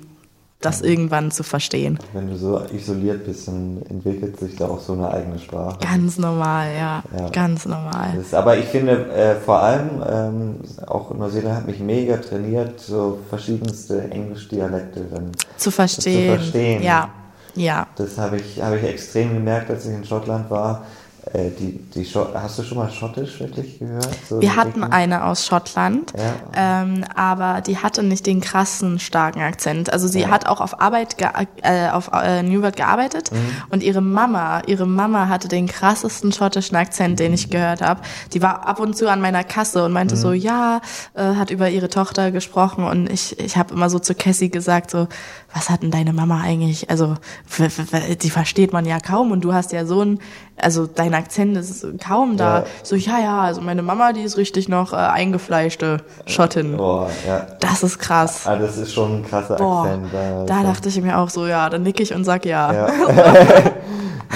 das irgendwann zu verstehen. Wenn du so isoliert bist, dann entwickelt sich da auch so eine eigene Sprache. Ganz normal, ja. ja. Ganz normal. Das, aber ich finde äh, vor allem, ähm, auch Neuseeland hat mich mega trainiert, so verschiedenste Englischdialekte dann zu verstehen. Zu verstehen. Ja. Ja. Das habe ich, hab ich extrem gemerkt, als ich in Schottland war. Äh, die, die hast du schon mal Schottisch wirklich gehört? So wir hatten Richtung? eine aus Schottland, ja. ähm, aber die hatte nicht den krassen, starken Akzent. Also sie ja. hat auch auf Arbeit, äh, auf äh, New World gearbeitet mhm. und ihre Mama, ihre Mama hatte den krassesten schottischen Akzent, den ich gehört habe. Die war ab und zu an meiner Kasse und meinte mhm. so, ja, äh, hat über ihre Tochter gesprochen und ich, ich habe immer so zu Cassie gesagt, so, was hat denn deine Mama eigentlich, also die versteht man ja kaum und du hast ja so ein, also dein Akzent ist kaum da. Ja. So, ja, ja, also meine Mama, die ist richtig noch äh, eingefleischte Schottin. Boah, ja. Das ist krass. Ah, das ist schon ein krasser Boah, Akzent. Da, da dachte ich mir auch so, ja, dann nick ich und sag ja. Ja,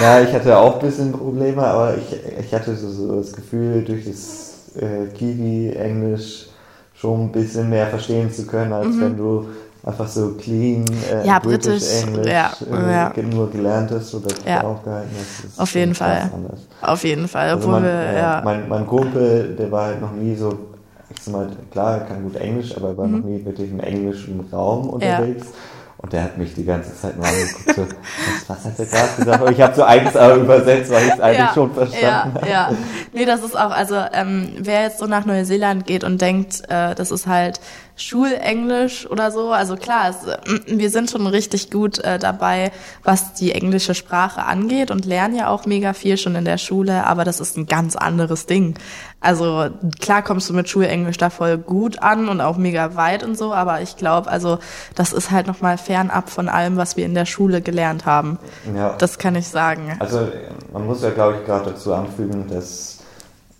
ja ich hatte auch ein bisschen Probleme, aber ich, ich hatte so, so das Gefühl, durch das äh, Kiwi-Englisch schon ein bisschen mehr verstehen zu können, als mhm. wenn du einfach so clean, äh, ja, britisch, Englisch, ja, äh, ja. nur gelernt hast oder ja. aufgehalten hast. Auf jeden Fall. Anders. Auf jeden Fall. Also Obwohl mein, wir, ja. mein, mein Kumpel, der war halt noch nie so, ich sag mal, klar, er kann gut Englisch, aber er war mhm. noch nie wirklich im englischen Raum unterwegs. Ja. Und der hat mich die ganze Zeit nur angeguckt, so, was, hat er gerade gesagt? Und ich habe so eins aber übersetzt, weil ich es eigentlich ja, schon verstanden habe. Ja, ja. Nee, das ist auch, also ähm, wer jetzt so nach Neuseeland geht und denkt, äh, das ist halt Schulenglisch oder so. Also klar, es, mm, wir sind schon richtig gut äh, dabei, was die englische Sprache angeht und lernen ja auch mega viel schon in der Schule, aber das ist ein ganz anderes Ding. Also klar kommst du mit Schulenglisch da voll gut an und auch mega weit und so, aber ich glaube, also das ist halt nochmal fernab von allem, was wir in der Schule gelernt haben. Ja. Das kann ich sagen. Also man muss ja, glaube ich, gerade dazu anfügen, dass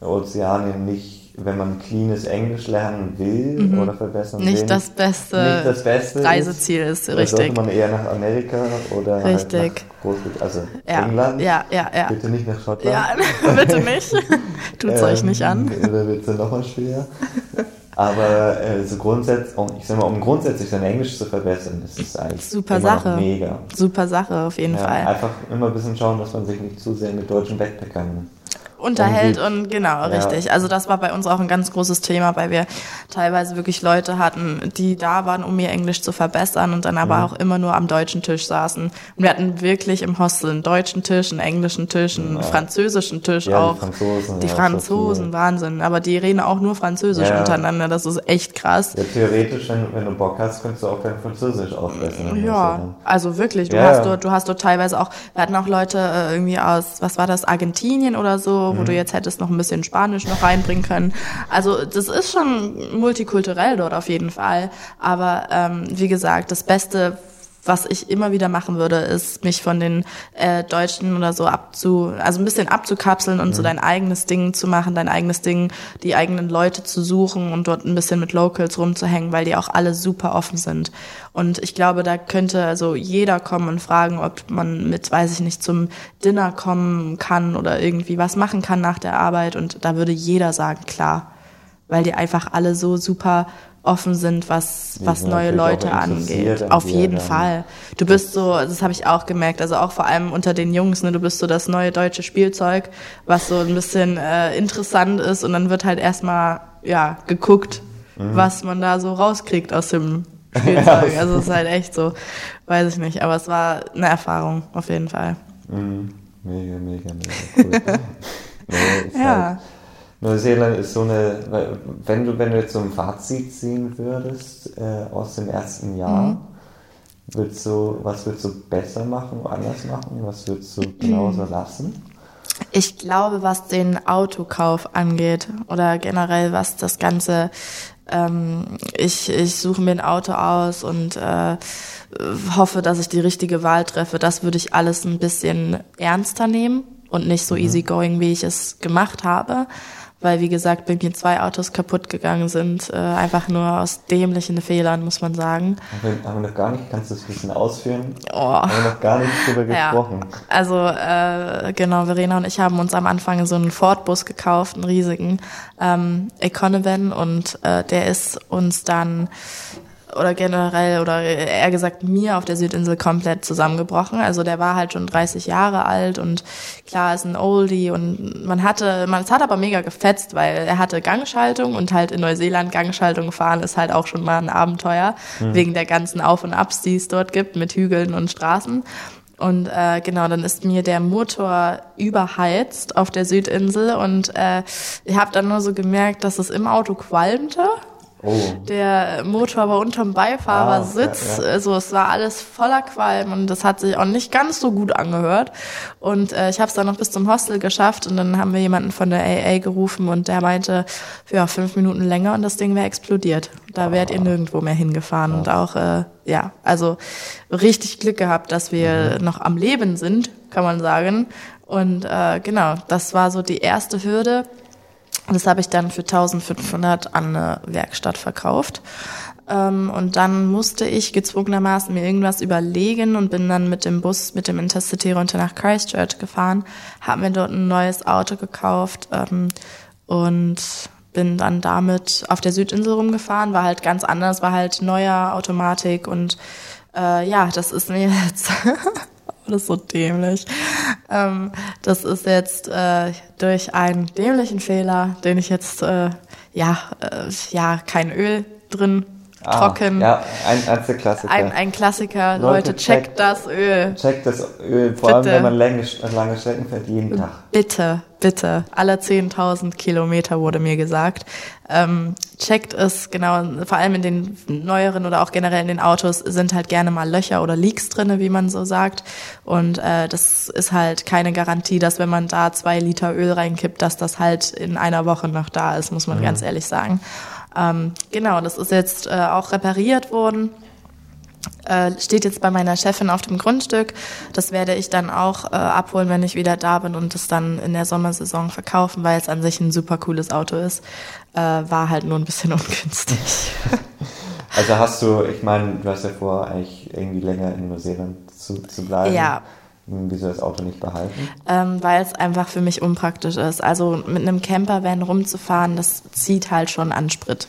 Ozeanien nicht wenn man cleanes Englisch lernen will mhm. oder verbessern nicht will, das beste nicht das beste Reiseziel ist, ist richtig. sollte man eher nach Amerika oder halt richtig. Halt nach Großbritannien, also ja. England. Ja, ja, ja. Bitte nicht nach Schottland. Ja, bitte nicht. Tut's ähm, euch nicht an. Oder wird es nochmal schwer. Aber äh, so grundsätzlich, um, ich sag mal, um grundsätzlich sein Englisch zu verbessern, ist eigentlich super Sache. mega. Super Sache, auf jeden ja, Fall. Einfach immer ein bisschen schauen, dass man sich nicht zu sehr mit deutschen Backpackern unterhält und, genau, ja. richtig. Also das war bei uns auch ein ganz großes Thema, weil wir teilweise wirklich Leute hatten, die da waren, um ihr Englisch zu verbessern und dann aber mhm. auch immer nur am deutschen Tisch saßen. Und wir hatten wirklich im Hostel einen deutschen Tisch, einen englischen Tisch, einen ja. französischen Tisch ja, auch. Die Franzosen, die Franzosen Wahnsinn. Aber die reden auch nur Französisch untereinander. Das ist echt krass. Ja, theoretisch, wenn, wenn du Bock hast, könntest du auch dein Französisch aufbessern. Ja, also wirklich. Du hast dort, du hast dort teilweise auch, wir hatten auch Leute äh, irgendwie aus, was war das, Argentinien oder so, wo mhm. du jetzt hättest noch ein bisschen Spanisch noch reinbringen können. Also das ist schon multikulturell dort auf jeden Fall. Aber ähm, wie gesagt, das Beste was ich immer wieder machen würde, ist mich von den äh, Deutschen oder so abzu, also ein bisschen abzukapseln und mhm. so dein eigenes Ding zu machen, dein eigenes Ding, die eigenen Leute zu suchen und dort ein bisschen mit Locals rumzuhängen, weil die auch alle super offen sind. Und ich glaube, da könnte also jeder kommen und fragen, ob man mit, weiß ich nicht, zum Dinner kommen kann oder irgendwie was machen kann nach der Arbeit. Und da würde jeder sagen, klar, weil die einfach alle so super offen sind, was, was neue Leute angeht. Auf jeden dann. Fall. Du bist so, das habe ich auch gemerkt, also auch vor allem unter den Jungs, ne, du bist so das neue deutsche Spielzeug, was so ein bisschen äh, interessant ist und dann wird halt erstmal ja geguckt, mhm. was man da so rauskriegt aus dem Spielzeug. also es ist halt echt so, weiß ich nicht. Aber es war eine Erfahrung, auf jeden Fall. Mhm. Mega, mega, mega cool. ja. Halt, Neuseeland ist so eine, wenn du, wenn du jetzt so ein Fazit ziehen würdest äh, aus dem ersten Jahr, mhm. würdest du, was würdest du besser machen, anders machen? Was würdest du genauso lassen? Ich glaube, was den Autokauf angeht oder generell was das Ganze, ähm, ich, ich suche mir ein Auto aus und äh, hoffe, dass ich die richtige Wahl treffe, das würde ich alles ein bisschen ernster nehmen und nicht so mhm. easygoing, wie ich es gemacht habe weil wie gesagt bei mir zwei Autos kaputt gegangen sind, äh, einfach nur aus dämlichen Fehlern, muss man sagen. Haben wir, haben wir noch gar nicht, kannst du das ein bisschen ausführen? Oh. Haben wir noch gar nicht drüber gesprochen. Ja. Also äh, genau, Verena und ich haben uns am Anfang so einen Ford-Bus gekauft, einen riesigen ähm, Econovan und äh, der ist uns dann oder generell oder eher gesagt mir auf der Südinsel komplett zusammengebrochen. Also der war halt schon 30 Jahre alt und klar ist ein Oldie und man hatte, man es hat aber mega gefetzt, weil er hatte Gangschaltung und halt in Neuseeland Gangschaltung fahren ist halt auch schon mal ein Abenteuer mhm. wegen der ganzen Auf und Abs, die es dort gibt mit Hügeln und Straßen. Und äh, genau, dann ist mir der Motor überheizt auf der Südinsel und äh, ich habe dann nur so gemerkt, dass es im Auto qualmte Oh. Der Motor war unterm Beifahrersitz, ah, ja, ja. also es war alles voller Qualm und das hat sich auch nicht ganz so gut angehört. Und äh, ich habe es dann noch bis zum Hostel geschafft und dann haben wir jemanden von der AA gerufen und der meinte, ja, fünf Minuten länger und das Ding wäre explodiert. Da ah. wärt ihr nirgendwo mehr hingefahren. Ah. Und auch, äh, ja, also richtig Glück gehabt, dass wir mhm. noch am Leben sind, kann man sagen. Und äh, genau, das war so die erste Hürde. Das habe ich dann für 1500 an eine Werkstatt verkauft. Ähm, und dann musste ich gezwungenermaßen mir irgendwas überlegen und bin dann mit dem Bus, mit dem Intercity runter nach Christchurch gefahren, habe mir dort ein neues Auto gekauft ähm, und bin dann damit auf der Südinsel rumgefahren, war halt ganz anders, war halt neuer Automatik und äh, ja, das ist mir jetzt alles so dämlich. Ähm, das ist jetzt äh, durch einen dämlichen Fehler, den ich jetzt, äh, ja, äh, ja, kein Öl drin Ah, trocken. Ja, ein, ein Klassiker. Ein, ein Klassiker. Leute, Leute checkt, checkt das Öl. Checkt das Öl, vor bitte. allem wenn man lange, lange Strecken fährt, jeden Tag. Bitte, bitte. Alle 10.000 Kilometer wurde mir gesagt. Ähm, checkt es, genau, vor allem in den neueren oder auch generell in den Autos sind halt gerne mal Löcher oder Leaks drinne, wie man so sagt. Und äh, das ist halt keine Garantie, dass wenn man da zwei Liter Öl reinkippt, dass das halt in einer Woche noch da ist, muss man mhm. ganz ehrlich sagen. Ähm, genau, das ist jetzt äh, auch repariert worden. Äh, steht jetzt bei meiner Chefin auf dem Grundstück. Das werde ich dann auch äh, abholen, wenn ich wieder da bin und es dann in der Sommersaison verkaufen, weil es an sich ein super cooles Auto ist. Äh, war halt nur ein bisschen ungünstig. Also hast du, ich meine, du hast ja vor, eigentlich irgendwie länger in Neuseeland zu, zu bleiben. Ja, Wieso das Auto nicht behalten? Ähm, weil es einfach für mich unpraktisch ist. Also mit einem Campervan rumzufahren, das zieht halt schon an Sprit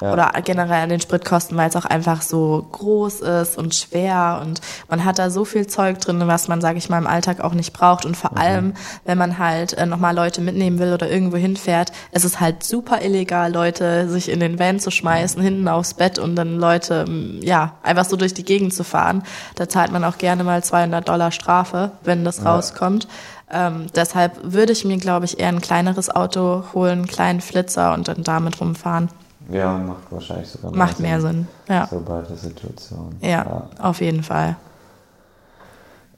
ja. oder generell an den Spritkosten, weil es auch einfach so groß ist und schwer und man hat da so viel Zeug drin, was man, sage ich mal, im Alltag auch nicht braucht und vor mhm. allem, wenn man halt äh, nochmal Leute mitnehmen will oder irgendwo hinfährt, es ist halt super illegal, Leute sich in den Van zu schmeißen, hinten aufs Bett und dann Leute, ja, einfach so durch die Gegend zu fahren. Da zahlt man auch gerne mal 200 Dollar Strafe, wenn das ja. rauskommt. Ähm, deshalb würde ich mir, glaube ich, eher ein kleineres Auto holen, einen kleinen Flitzer und dann damit rumfahren. Ja, macht wahrscheinlich sogar mehr Macht Sinn, mehr Sinn, ja. So bei der Situation. Ja, ja. auf jeden Fall.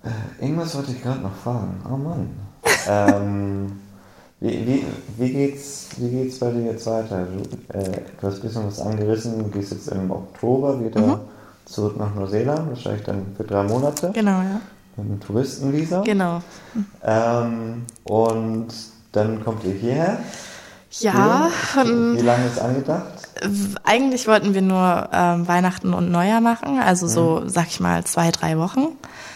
Äh, irgendwas wollte ich gerade noch fragen. Oh Mann. ähm, wie, wie, wie, geht's, wie geht's bei dir jetzt weiter? Du, äh, du hast ein bisschen was angerissen, du gehst jetzt im Oktober wieder mhm. zurück nach Neuseeland, wahrscheinlich dann für drei Monate. Genau, ja. Mit einem Touristenvisa. Genau. Ähm, und dann kommt ihr hierher. Ja. Wie lange ist angedacht? Eigentlich wollten wir nur ähm, Weihnachten und Neujahr machen, also so, mhm. sag ich mal, zwei, drei Wochen,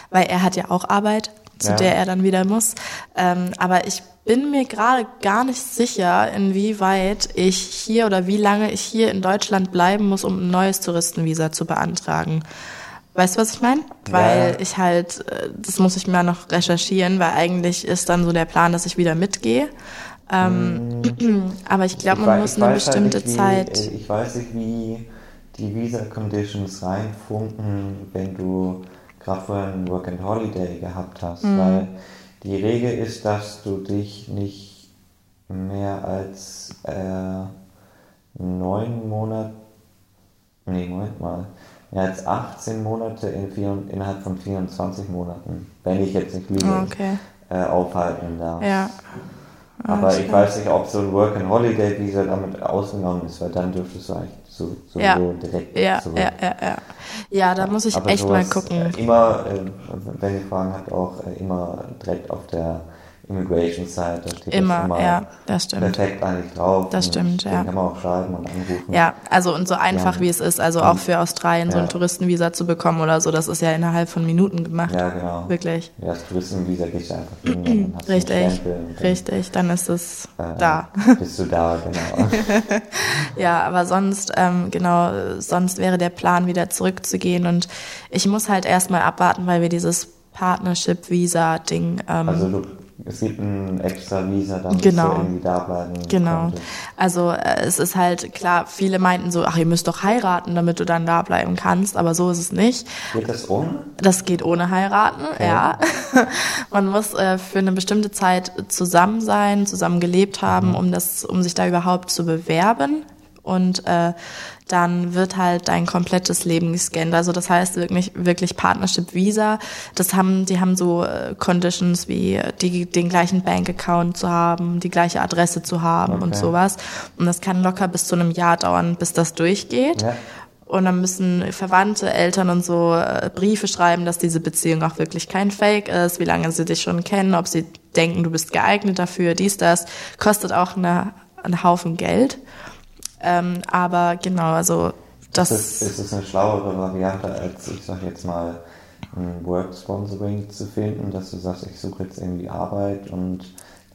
weil er hat ja auch Arbeit, zu ja. der er dann wieder muss. Ähm, aber ich bin mir gerade gar nicht sicher, inwieweit ich hier oder wie lange ich hier in Deutschland bleiben muss, um ein neues Touristenvisa zu beantragen. Weißt du, was ich meine? Weil ja. ich halt, äh, das muss ich mir noch recherchieren, weil eigentlich ist dann so der Plan, dass ich wieder mitgehe. Ähm, mm. aber ich glaube, man weiß, muss eine halt bestimmte halt nicht, Zeit. Wie, ich weiß nicht, wie, die Visa Conditions reinfunken, wenn du gerade vorher ein Work and Holiday gehabt hast, mhm. weil die Regel ist, dass du dich nicht mehr als äh, neun Monate, nee, Moment mal, mehr als 18 Monate in vier, innerhalb von 24 Monaten, wenn ich jetzt nicht lüge, okay. äh, aufhalten darf. Ja. Aber ah, ich weiß nicht, ob so ein Work and Holiday Visa damit ausgenommen ist, weil dann dürftest du eigentlich so, so, ja. so direkt ja, zurück. Ja, ja, ja. Ja, da muss ich Aber echt mal gucken. Immer, äh, wenn ihr Fragen habt, auch äh, immer direkt auf der Immigration Site, da steht immer, das immer ja, das stimmt. perfekt eigentlich drauf. Das stimmt, ja. kann man auch schreiben und anrufen. Ja, also und so einfach ja. wie es ist, also auch für Australien ja. so ein Touristenvisa zu bekommen oder so, das ist ja innerhalb von Minuten gemacht. Ja, genau. Wirklich. Ja, das Touristenvisa gehst du einfach hin, dann Richtig, dann, richtig, dann ist es äh, da. Bist du da, genau. ja, aber sonst, ähm, genau, sonst wäre der Plan, wieder zurückzugehen und ich muss halt erstmal abwarten, weil wir dieses Partnership-Visa-Ding. Ähm, also du es gibt ein extra Visa, damit genau. du irgendwie da bleiben Genau. Konnte. Also äh, es ist halt klar, viele meinten so, ach, ihr müsst doch heiraten, damit du dann da bleiben kannst, aber so ist es nicht. Geht das ohne? Das geht ohne heiraten, okay. ja. Man muss äh, für eine bestimmte Zeit zusammen sein, zusammen gelebt haben, mhm. um das, um sich da überhaupt zu bewerben und äh, dann wird halt dein komplettes Leben gescannt. Also das heißt wirklich, wirklich Partnership Visa. Das haben, die haben so äh, Conditions wie die, den gleichen Bankaccount zu haben, die gleiche Adresse zu haben okay. und sowas. Und das kann locker bis zu einem Jahr dauern, bis das durchgeht. Ja. Und dann müssen Verwandte, Eltern und so äh, Briefe schreiben, dass diese Beziehung auch wirklich kein Fake ist, wie lange sie dich schon kennen, ob sie denken, du bist geeignet dafür, dies, das. Kostet auch eine, einen Haufen Geld. Ähm, aber genau, also das. Ist es, ist es eine schlauere Variante, als ich sag jetzt mal ein Work Sponsoring zu finden, dass du sagst, ich suche jetzt irgendwie Arbeit und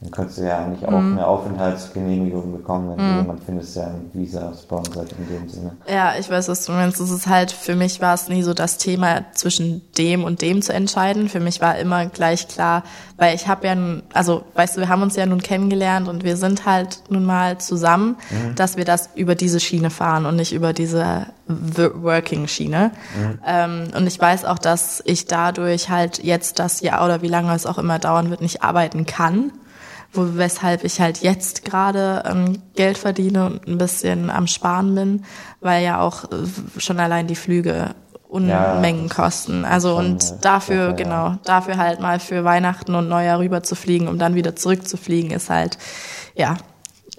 dann könntest du ja eigentlich auch mhm. eine Aufenthaltsgenehmigung bekommen, wenn mhm. du jemand findest, der ein Visa sponsert in dem Sinne. Ja, ich weiß, was du meinst. Es ist halt, für mich war es nie so das Thema, zwischen dem und dem zu entscheiden. Für mich war immer gleich klar, weil ich habe ja, nun, also weißt du, wir haben uns ja nun kennengelernt und wir sind halt nun mal zusammen, mhm. dass wir das über diese Schiene fahren und nicht über diese Working-Schiene. Mhm. Ähm, und ich weiß auch, dass ich dadurch halt jetzt das Jahr oder wie lange es auch immer dauern wird, nicht arbeiten kann wo, weshalb ich halt jetzt gerade ähm, Geld verdiene und ein bisschen am Sparen bin, weil ja auch äh, schon allein die Flüge Unmengen ja, kosten. Also und dafür, Sache, genau, dafür halt mal für Weihnachten und Neujahr rüber zu fliegen, um dann wieder zurückzufliegen, ist halt, ja,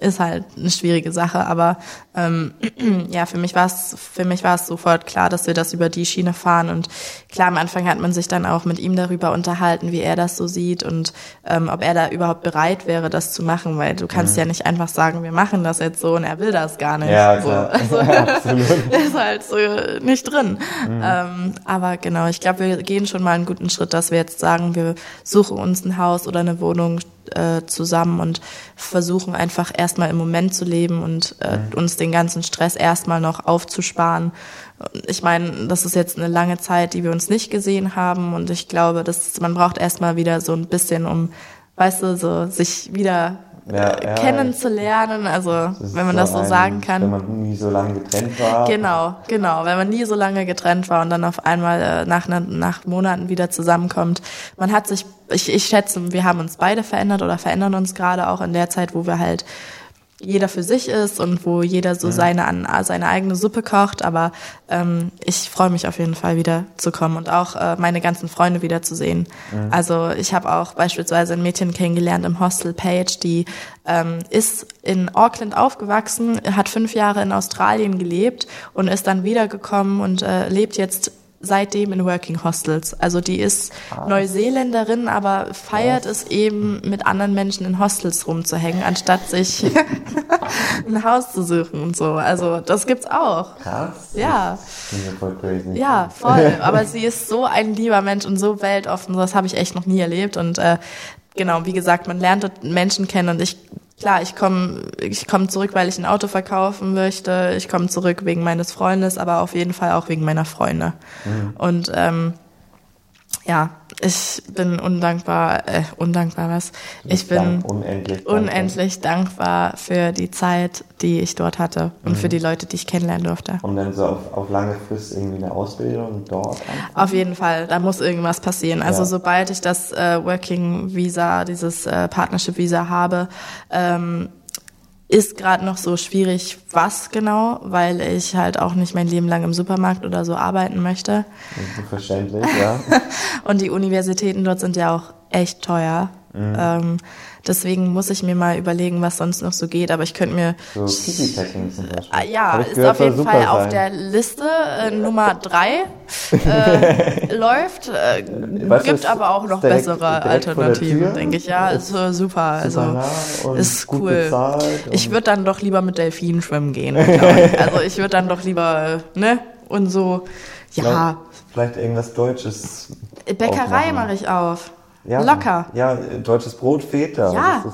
ist halt eine schwierige Sache, aber ähm, ja, für mich war es für mich war es sofort klar, dass wir das über die Schiene fahren und klar am Anfang hat man sich dann auch mit ihm darüber unterhalten, wie er das so sieht und ähm, ob er da überhaupt bereit wäre, das zu machen, weil du kannst mhm. ja nicht einfach sagen, wir machen das jetzt so und er will das gar nicht. Ja. So. Also, ja, ist halt so nicht drin. Mhm. Ähm, aber genau, ich glaube, wir gehen schon mal einen guten Schritt, dass wir jetzt sagen, wir suchen uns ein Haus oder eine Wohnung äh, zusammen und versuchen einfach erstmal im Moment zu leben und äh, mhm. uns den ganzen Stress erstmal noch aufzusparen. Ich meine, das ist jetzt eine lange Zeit, die wir uns nicht gesehen haben und ich glaube, dass man braucht erstmal wieder so ein bisschen, um, weißt du, so sich wieder ja, ja, kennenzulernen. Also wenn man das so ein, sagen kann. Wenn man nie so lange getrennt war. Genau, genau. Wenn man nie so lange getrennt war und dann auf einmal äh, nach, nach Monaten wieder zusammenkommt. Man hat sich, ich, ich schätze, wir haben uns beide verändert oder verändern uns gerade auch in der Zeit, wo wir halt jeder für sich ist und wo jeder so seine, seine eigene Suppe kocht. Aber ähm, ich freue mich auf jeden Fall wieder zu kommen und auch äh, meine ganzen Freunde wieder zu sehen. Mhm. Also ich habe auch beispielsweise ein Mädchen kennengelernt im Hostel Page, die ähm, ist in Auckland aufgewachsen, hat fünf Jahre in Australien gelebt und ist dann wiedergekommen und äh, lebt jetzt seitdem in Working Hostels. Also die ist ah. Neuseeländerin, aber feiert es eben, mit anderen Menschen in Hostels rumzuhängen, anstatt sich ein Haus zu suchen und so. Also das gibt's auch. Krass. Ja. Voll crazy. Ja, voll. Aber sie ist so ein lieber Mensch und so weltoffen. Das habe ich echt noch nie erlebt. Und äh, genau, wie gesagt, man lernt Menschen kennen und ich klar, ich komme ich komm zurück, weil ich ein Auto verkaufen möchte. Ich komme zurück wegen meines Freundes, aber auf jeden Fall auch wegen meiner Freunde. Mhm. Und ähm, ja, ich bin undankbar, äh, undankbar was? Ich bin unendlich dankbar. unendlich dankbar für die Zeit, die ich dort hatte und für die Leute, die ich kennenlernen durfte. Und dann so auf, auf lange Frist irgendwie eine Ausbildung dort anfangen? Auf jeden Fall, da muss irgendwas passieren. Also Ja. sobald ich das äh, Working Visa, dieses äh, Partnership Visa habe, ähm, ist gerade noch so schwierig, was genau, weil ich halt auch nicht mein Leben lang im Supermarkt oder so arbeiten möchte. Verständlich, ja. Und die Universitäten dort sind ja auch echt teuer. Mhm. Ähm, deswegen muss ich mir mal überlegen, was sonst noch so geht. Aber ich könnte mir So Kiki-Packing zum Beispiel. Ah, Ja, ist gehört, auf jeden super Fall auf sein. der Liste äh, Nummer drei äh, läuft. Äh, Was gibt aber auch noch direkt- bessere direkt Alternativen, denke ich. Ja, ist äh, super. Also ist cool. Ich würde dann doch lieber mit Delfinen schwimmen gehen. also ich würde dann doch lieber, äh, ne? Und so, ja, Vielleicht, vielleicht irgendwas Deutsches. Bäckerei mache ich auf. Ja, Locker. Ja, deutsches Brot fehlt da. Ja,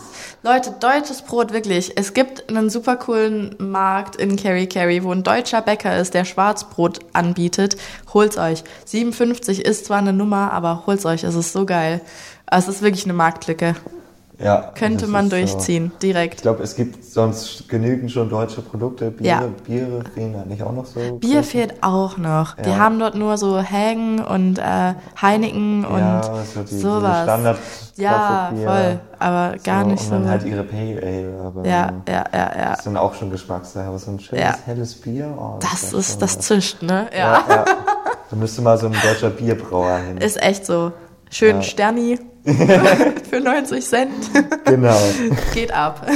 Leute, deutsches Brot, wirklich. Es gibt einen super coolen Markt in Kerry Kerry, wo ein deutscher Bäcker ist, der Schwarzbrot anbietet. Holt's euch. 57 ist zwar eine Nummer, aber holt's euch. Es ist so geil. Es ist wirklich eine Marktlücke. Ja, Könnte das man ist so. durchziehen, Ich direkt. glaube, es gibt sonst genügend schon deutsche Produkte. Bier, Ja. Biere fehlen da nicht auch noch so. Bier fehlt auch noch. Die Ja. haben dort nur so Hagen und äh, Heineken und ja, so die, sowas. Standard ja, Bier. voll. Aber gar so, nicht und so. dann halt ihre Pale Ale. Aber ja, ja, ja, ja. Das sind auch schon Geschmackssache. Aber so ein schönes Ja. helles Bier. Oh, Das wär ist, das zischt, ne? Ja. Ja. Da müsste mal so ein deutscher Bierbrauer hin. Ist echt so. Schön. Sterni für 90 Cent. genau. Geht ab.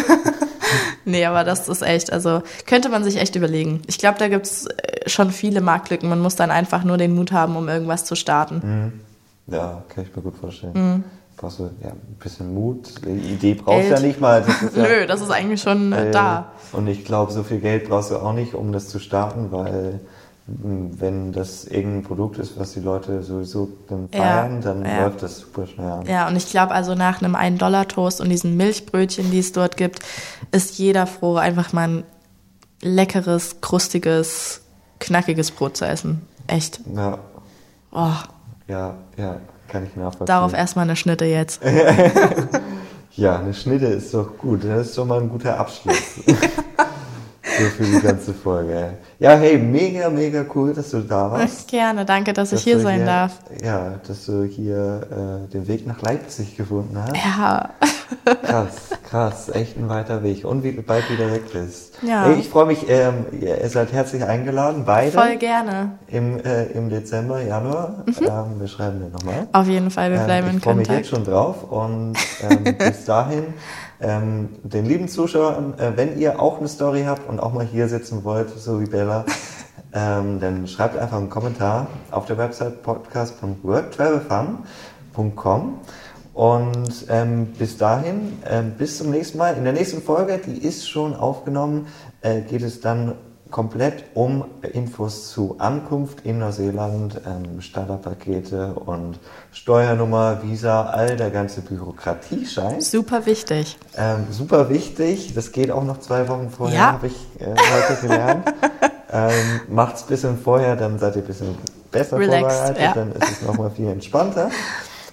nee, aber das ist echt, also könnte man sich echt überlegen. Ich glaube, da gibt's äh, schon viele Marktlücken. Man muss dann einfach nur den Mut haben, um irgendwas zu starten. Ja, kann ich mir gut vorstellen. Mhm. Brauchst du ja, ein bisschen Mut. Die Idee brauchst du ja nicht mal. Das ja, Nö, das ist eigentlich schon äh, äh, da. Und ich glaube, so viel Geld brauchst du auch nicht, um das zu starten, weil wenn das irgendein Produkt ist, was die Leute sowieso dann Ja, feiern, dann ja. läuft das super schnell an. Ja, und ich glaube, also nach einem 1-Dollar-Toast und diesen Milchbrötchen, die es dort gibt, ist jeder froh, einfach mal ein leckeres, krustiges, knackiges Brot zu essen. Echt. Ja, Oh, ja, ja, kann ich nachvollziehen. darauf erstmal eine Schnitte jetzt. Ja, eine Schnitte ist doch gut. Das ist schon mal ein guter Abschluss. so für die ganze Folge. Ja, hey, mega, mega cool, dass du da warst. Gerne, danke, dass ich Dass hier du sein darf. Ja, dass du hier äh, den Weg nach Leipzig gefunden hast. Ja, Krass, krass, echt ein weiter Weg. Und wie bald wieder weg bist. Ja. Hey, ich freue mich, ähm, ihr seid herzlich eingeladen, beide. voll gerne. Im, äh, Im Dezember, Januar. Ähm, wir schreiben den nochmal. Auf jeden Fall, wir Ähm, bleiben in ich freue mich jetzt Kontakt. schon drauf und ähm, bis dahin ähm, den lieben Zuschauern, äh, wenn ihr auch eine Story habt und auch mal hier sitzen wollt, so wie Bella, ähm, dann schreibt einfach einen Kommentar auf der Website podcast.worktravelfun.com und ähm, bis dahin, ähm, bis zum nächsten Mal. In der nächsten Folge, die ist schon aufgenommen, äh, geht es dann komplett um Infos zu Ankunft in Neuseeland, ähm, Starterpakete und Steuernummer, Visa, all der ganze Bürokratiescheiß. Super wichtig. Ähm, super wichtig, das geht auch noch zwei Wochen vorher, Ja. habe ich äh, heute gelernt. ähm, macht's ein bisschen vorher, dann seid ihr ein bisschen besser Relaxed, vorbereitet, ja. dann ist es nochmal viel entspannter.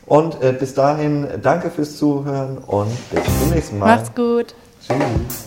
Und äh, bis dahin, danke fürs Zuhören und bis zum nächsten Mal. Macht's gut. Tschüss.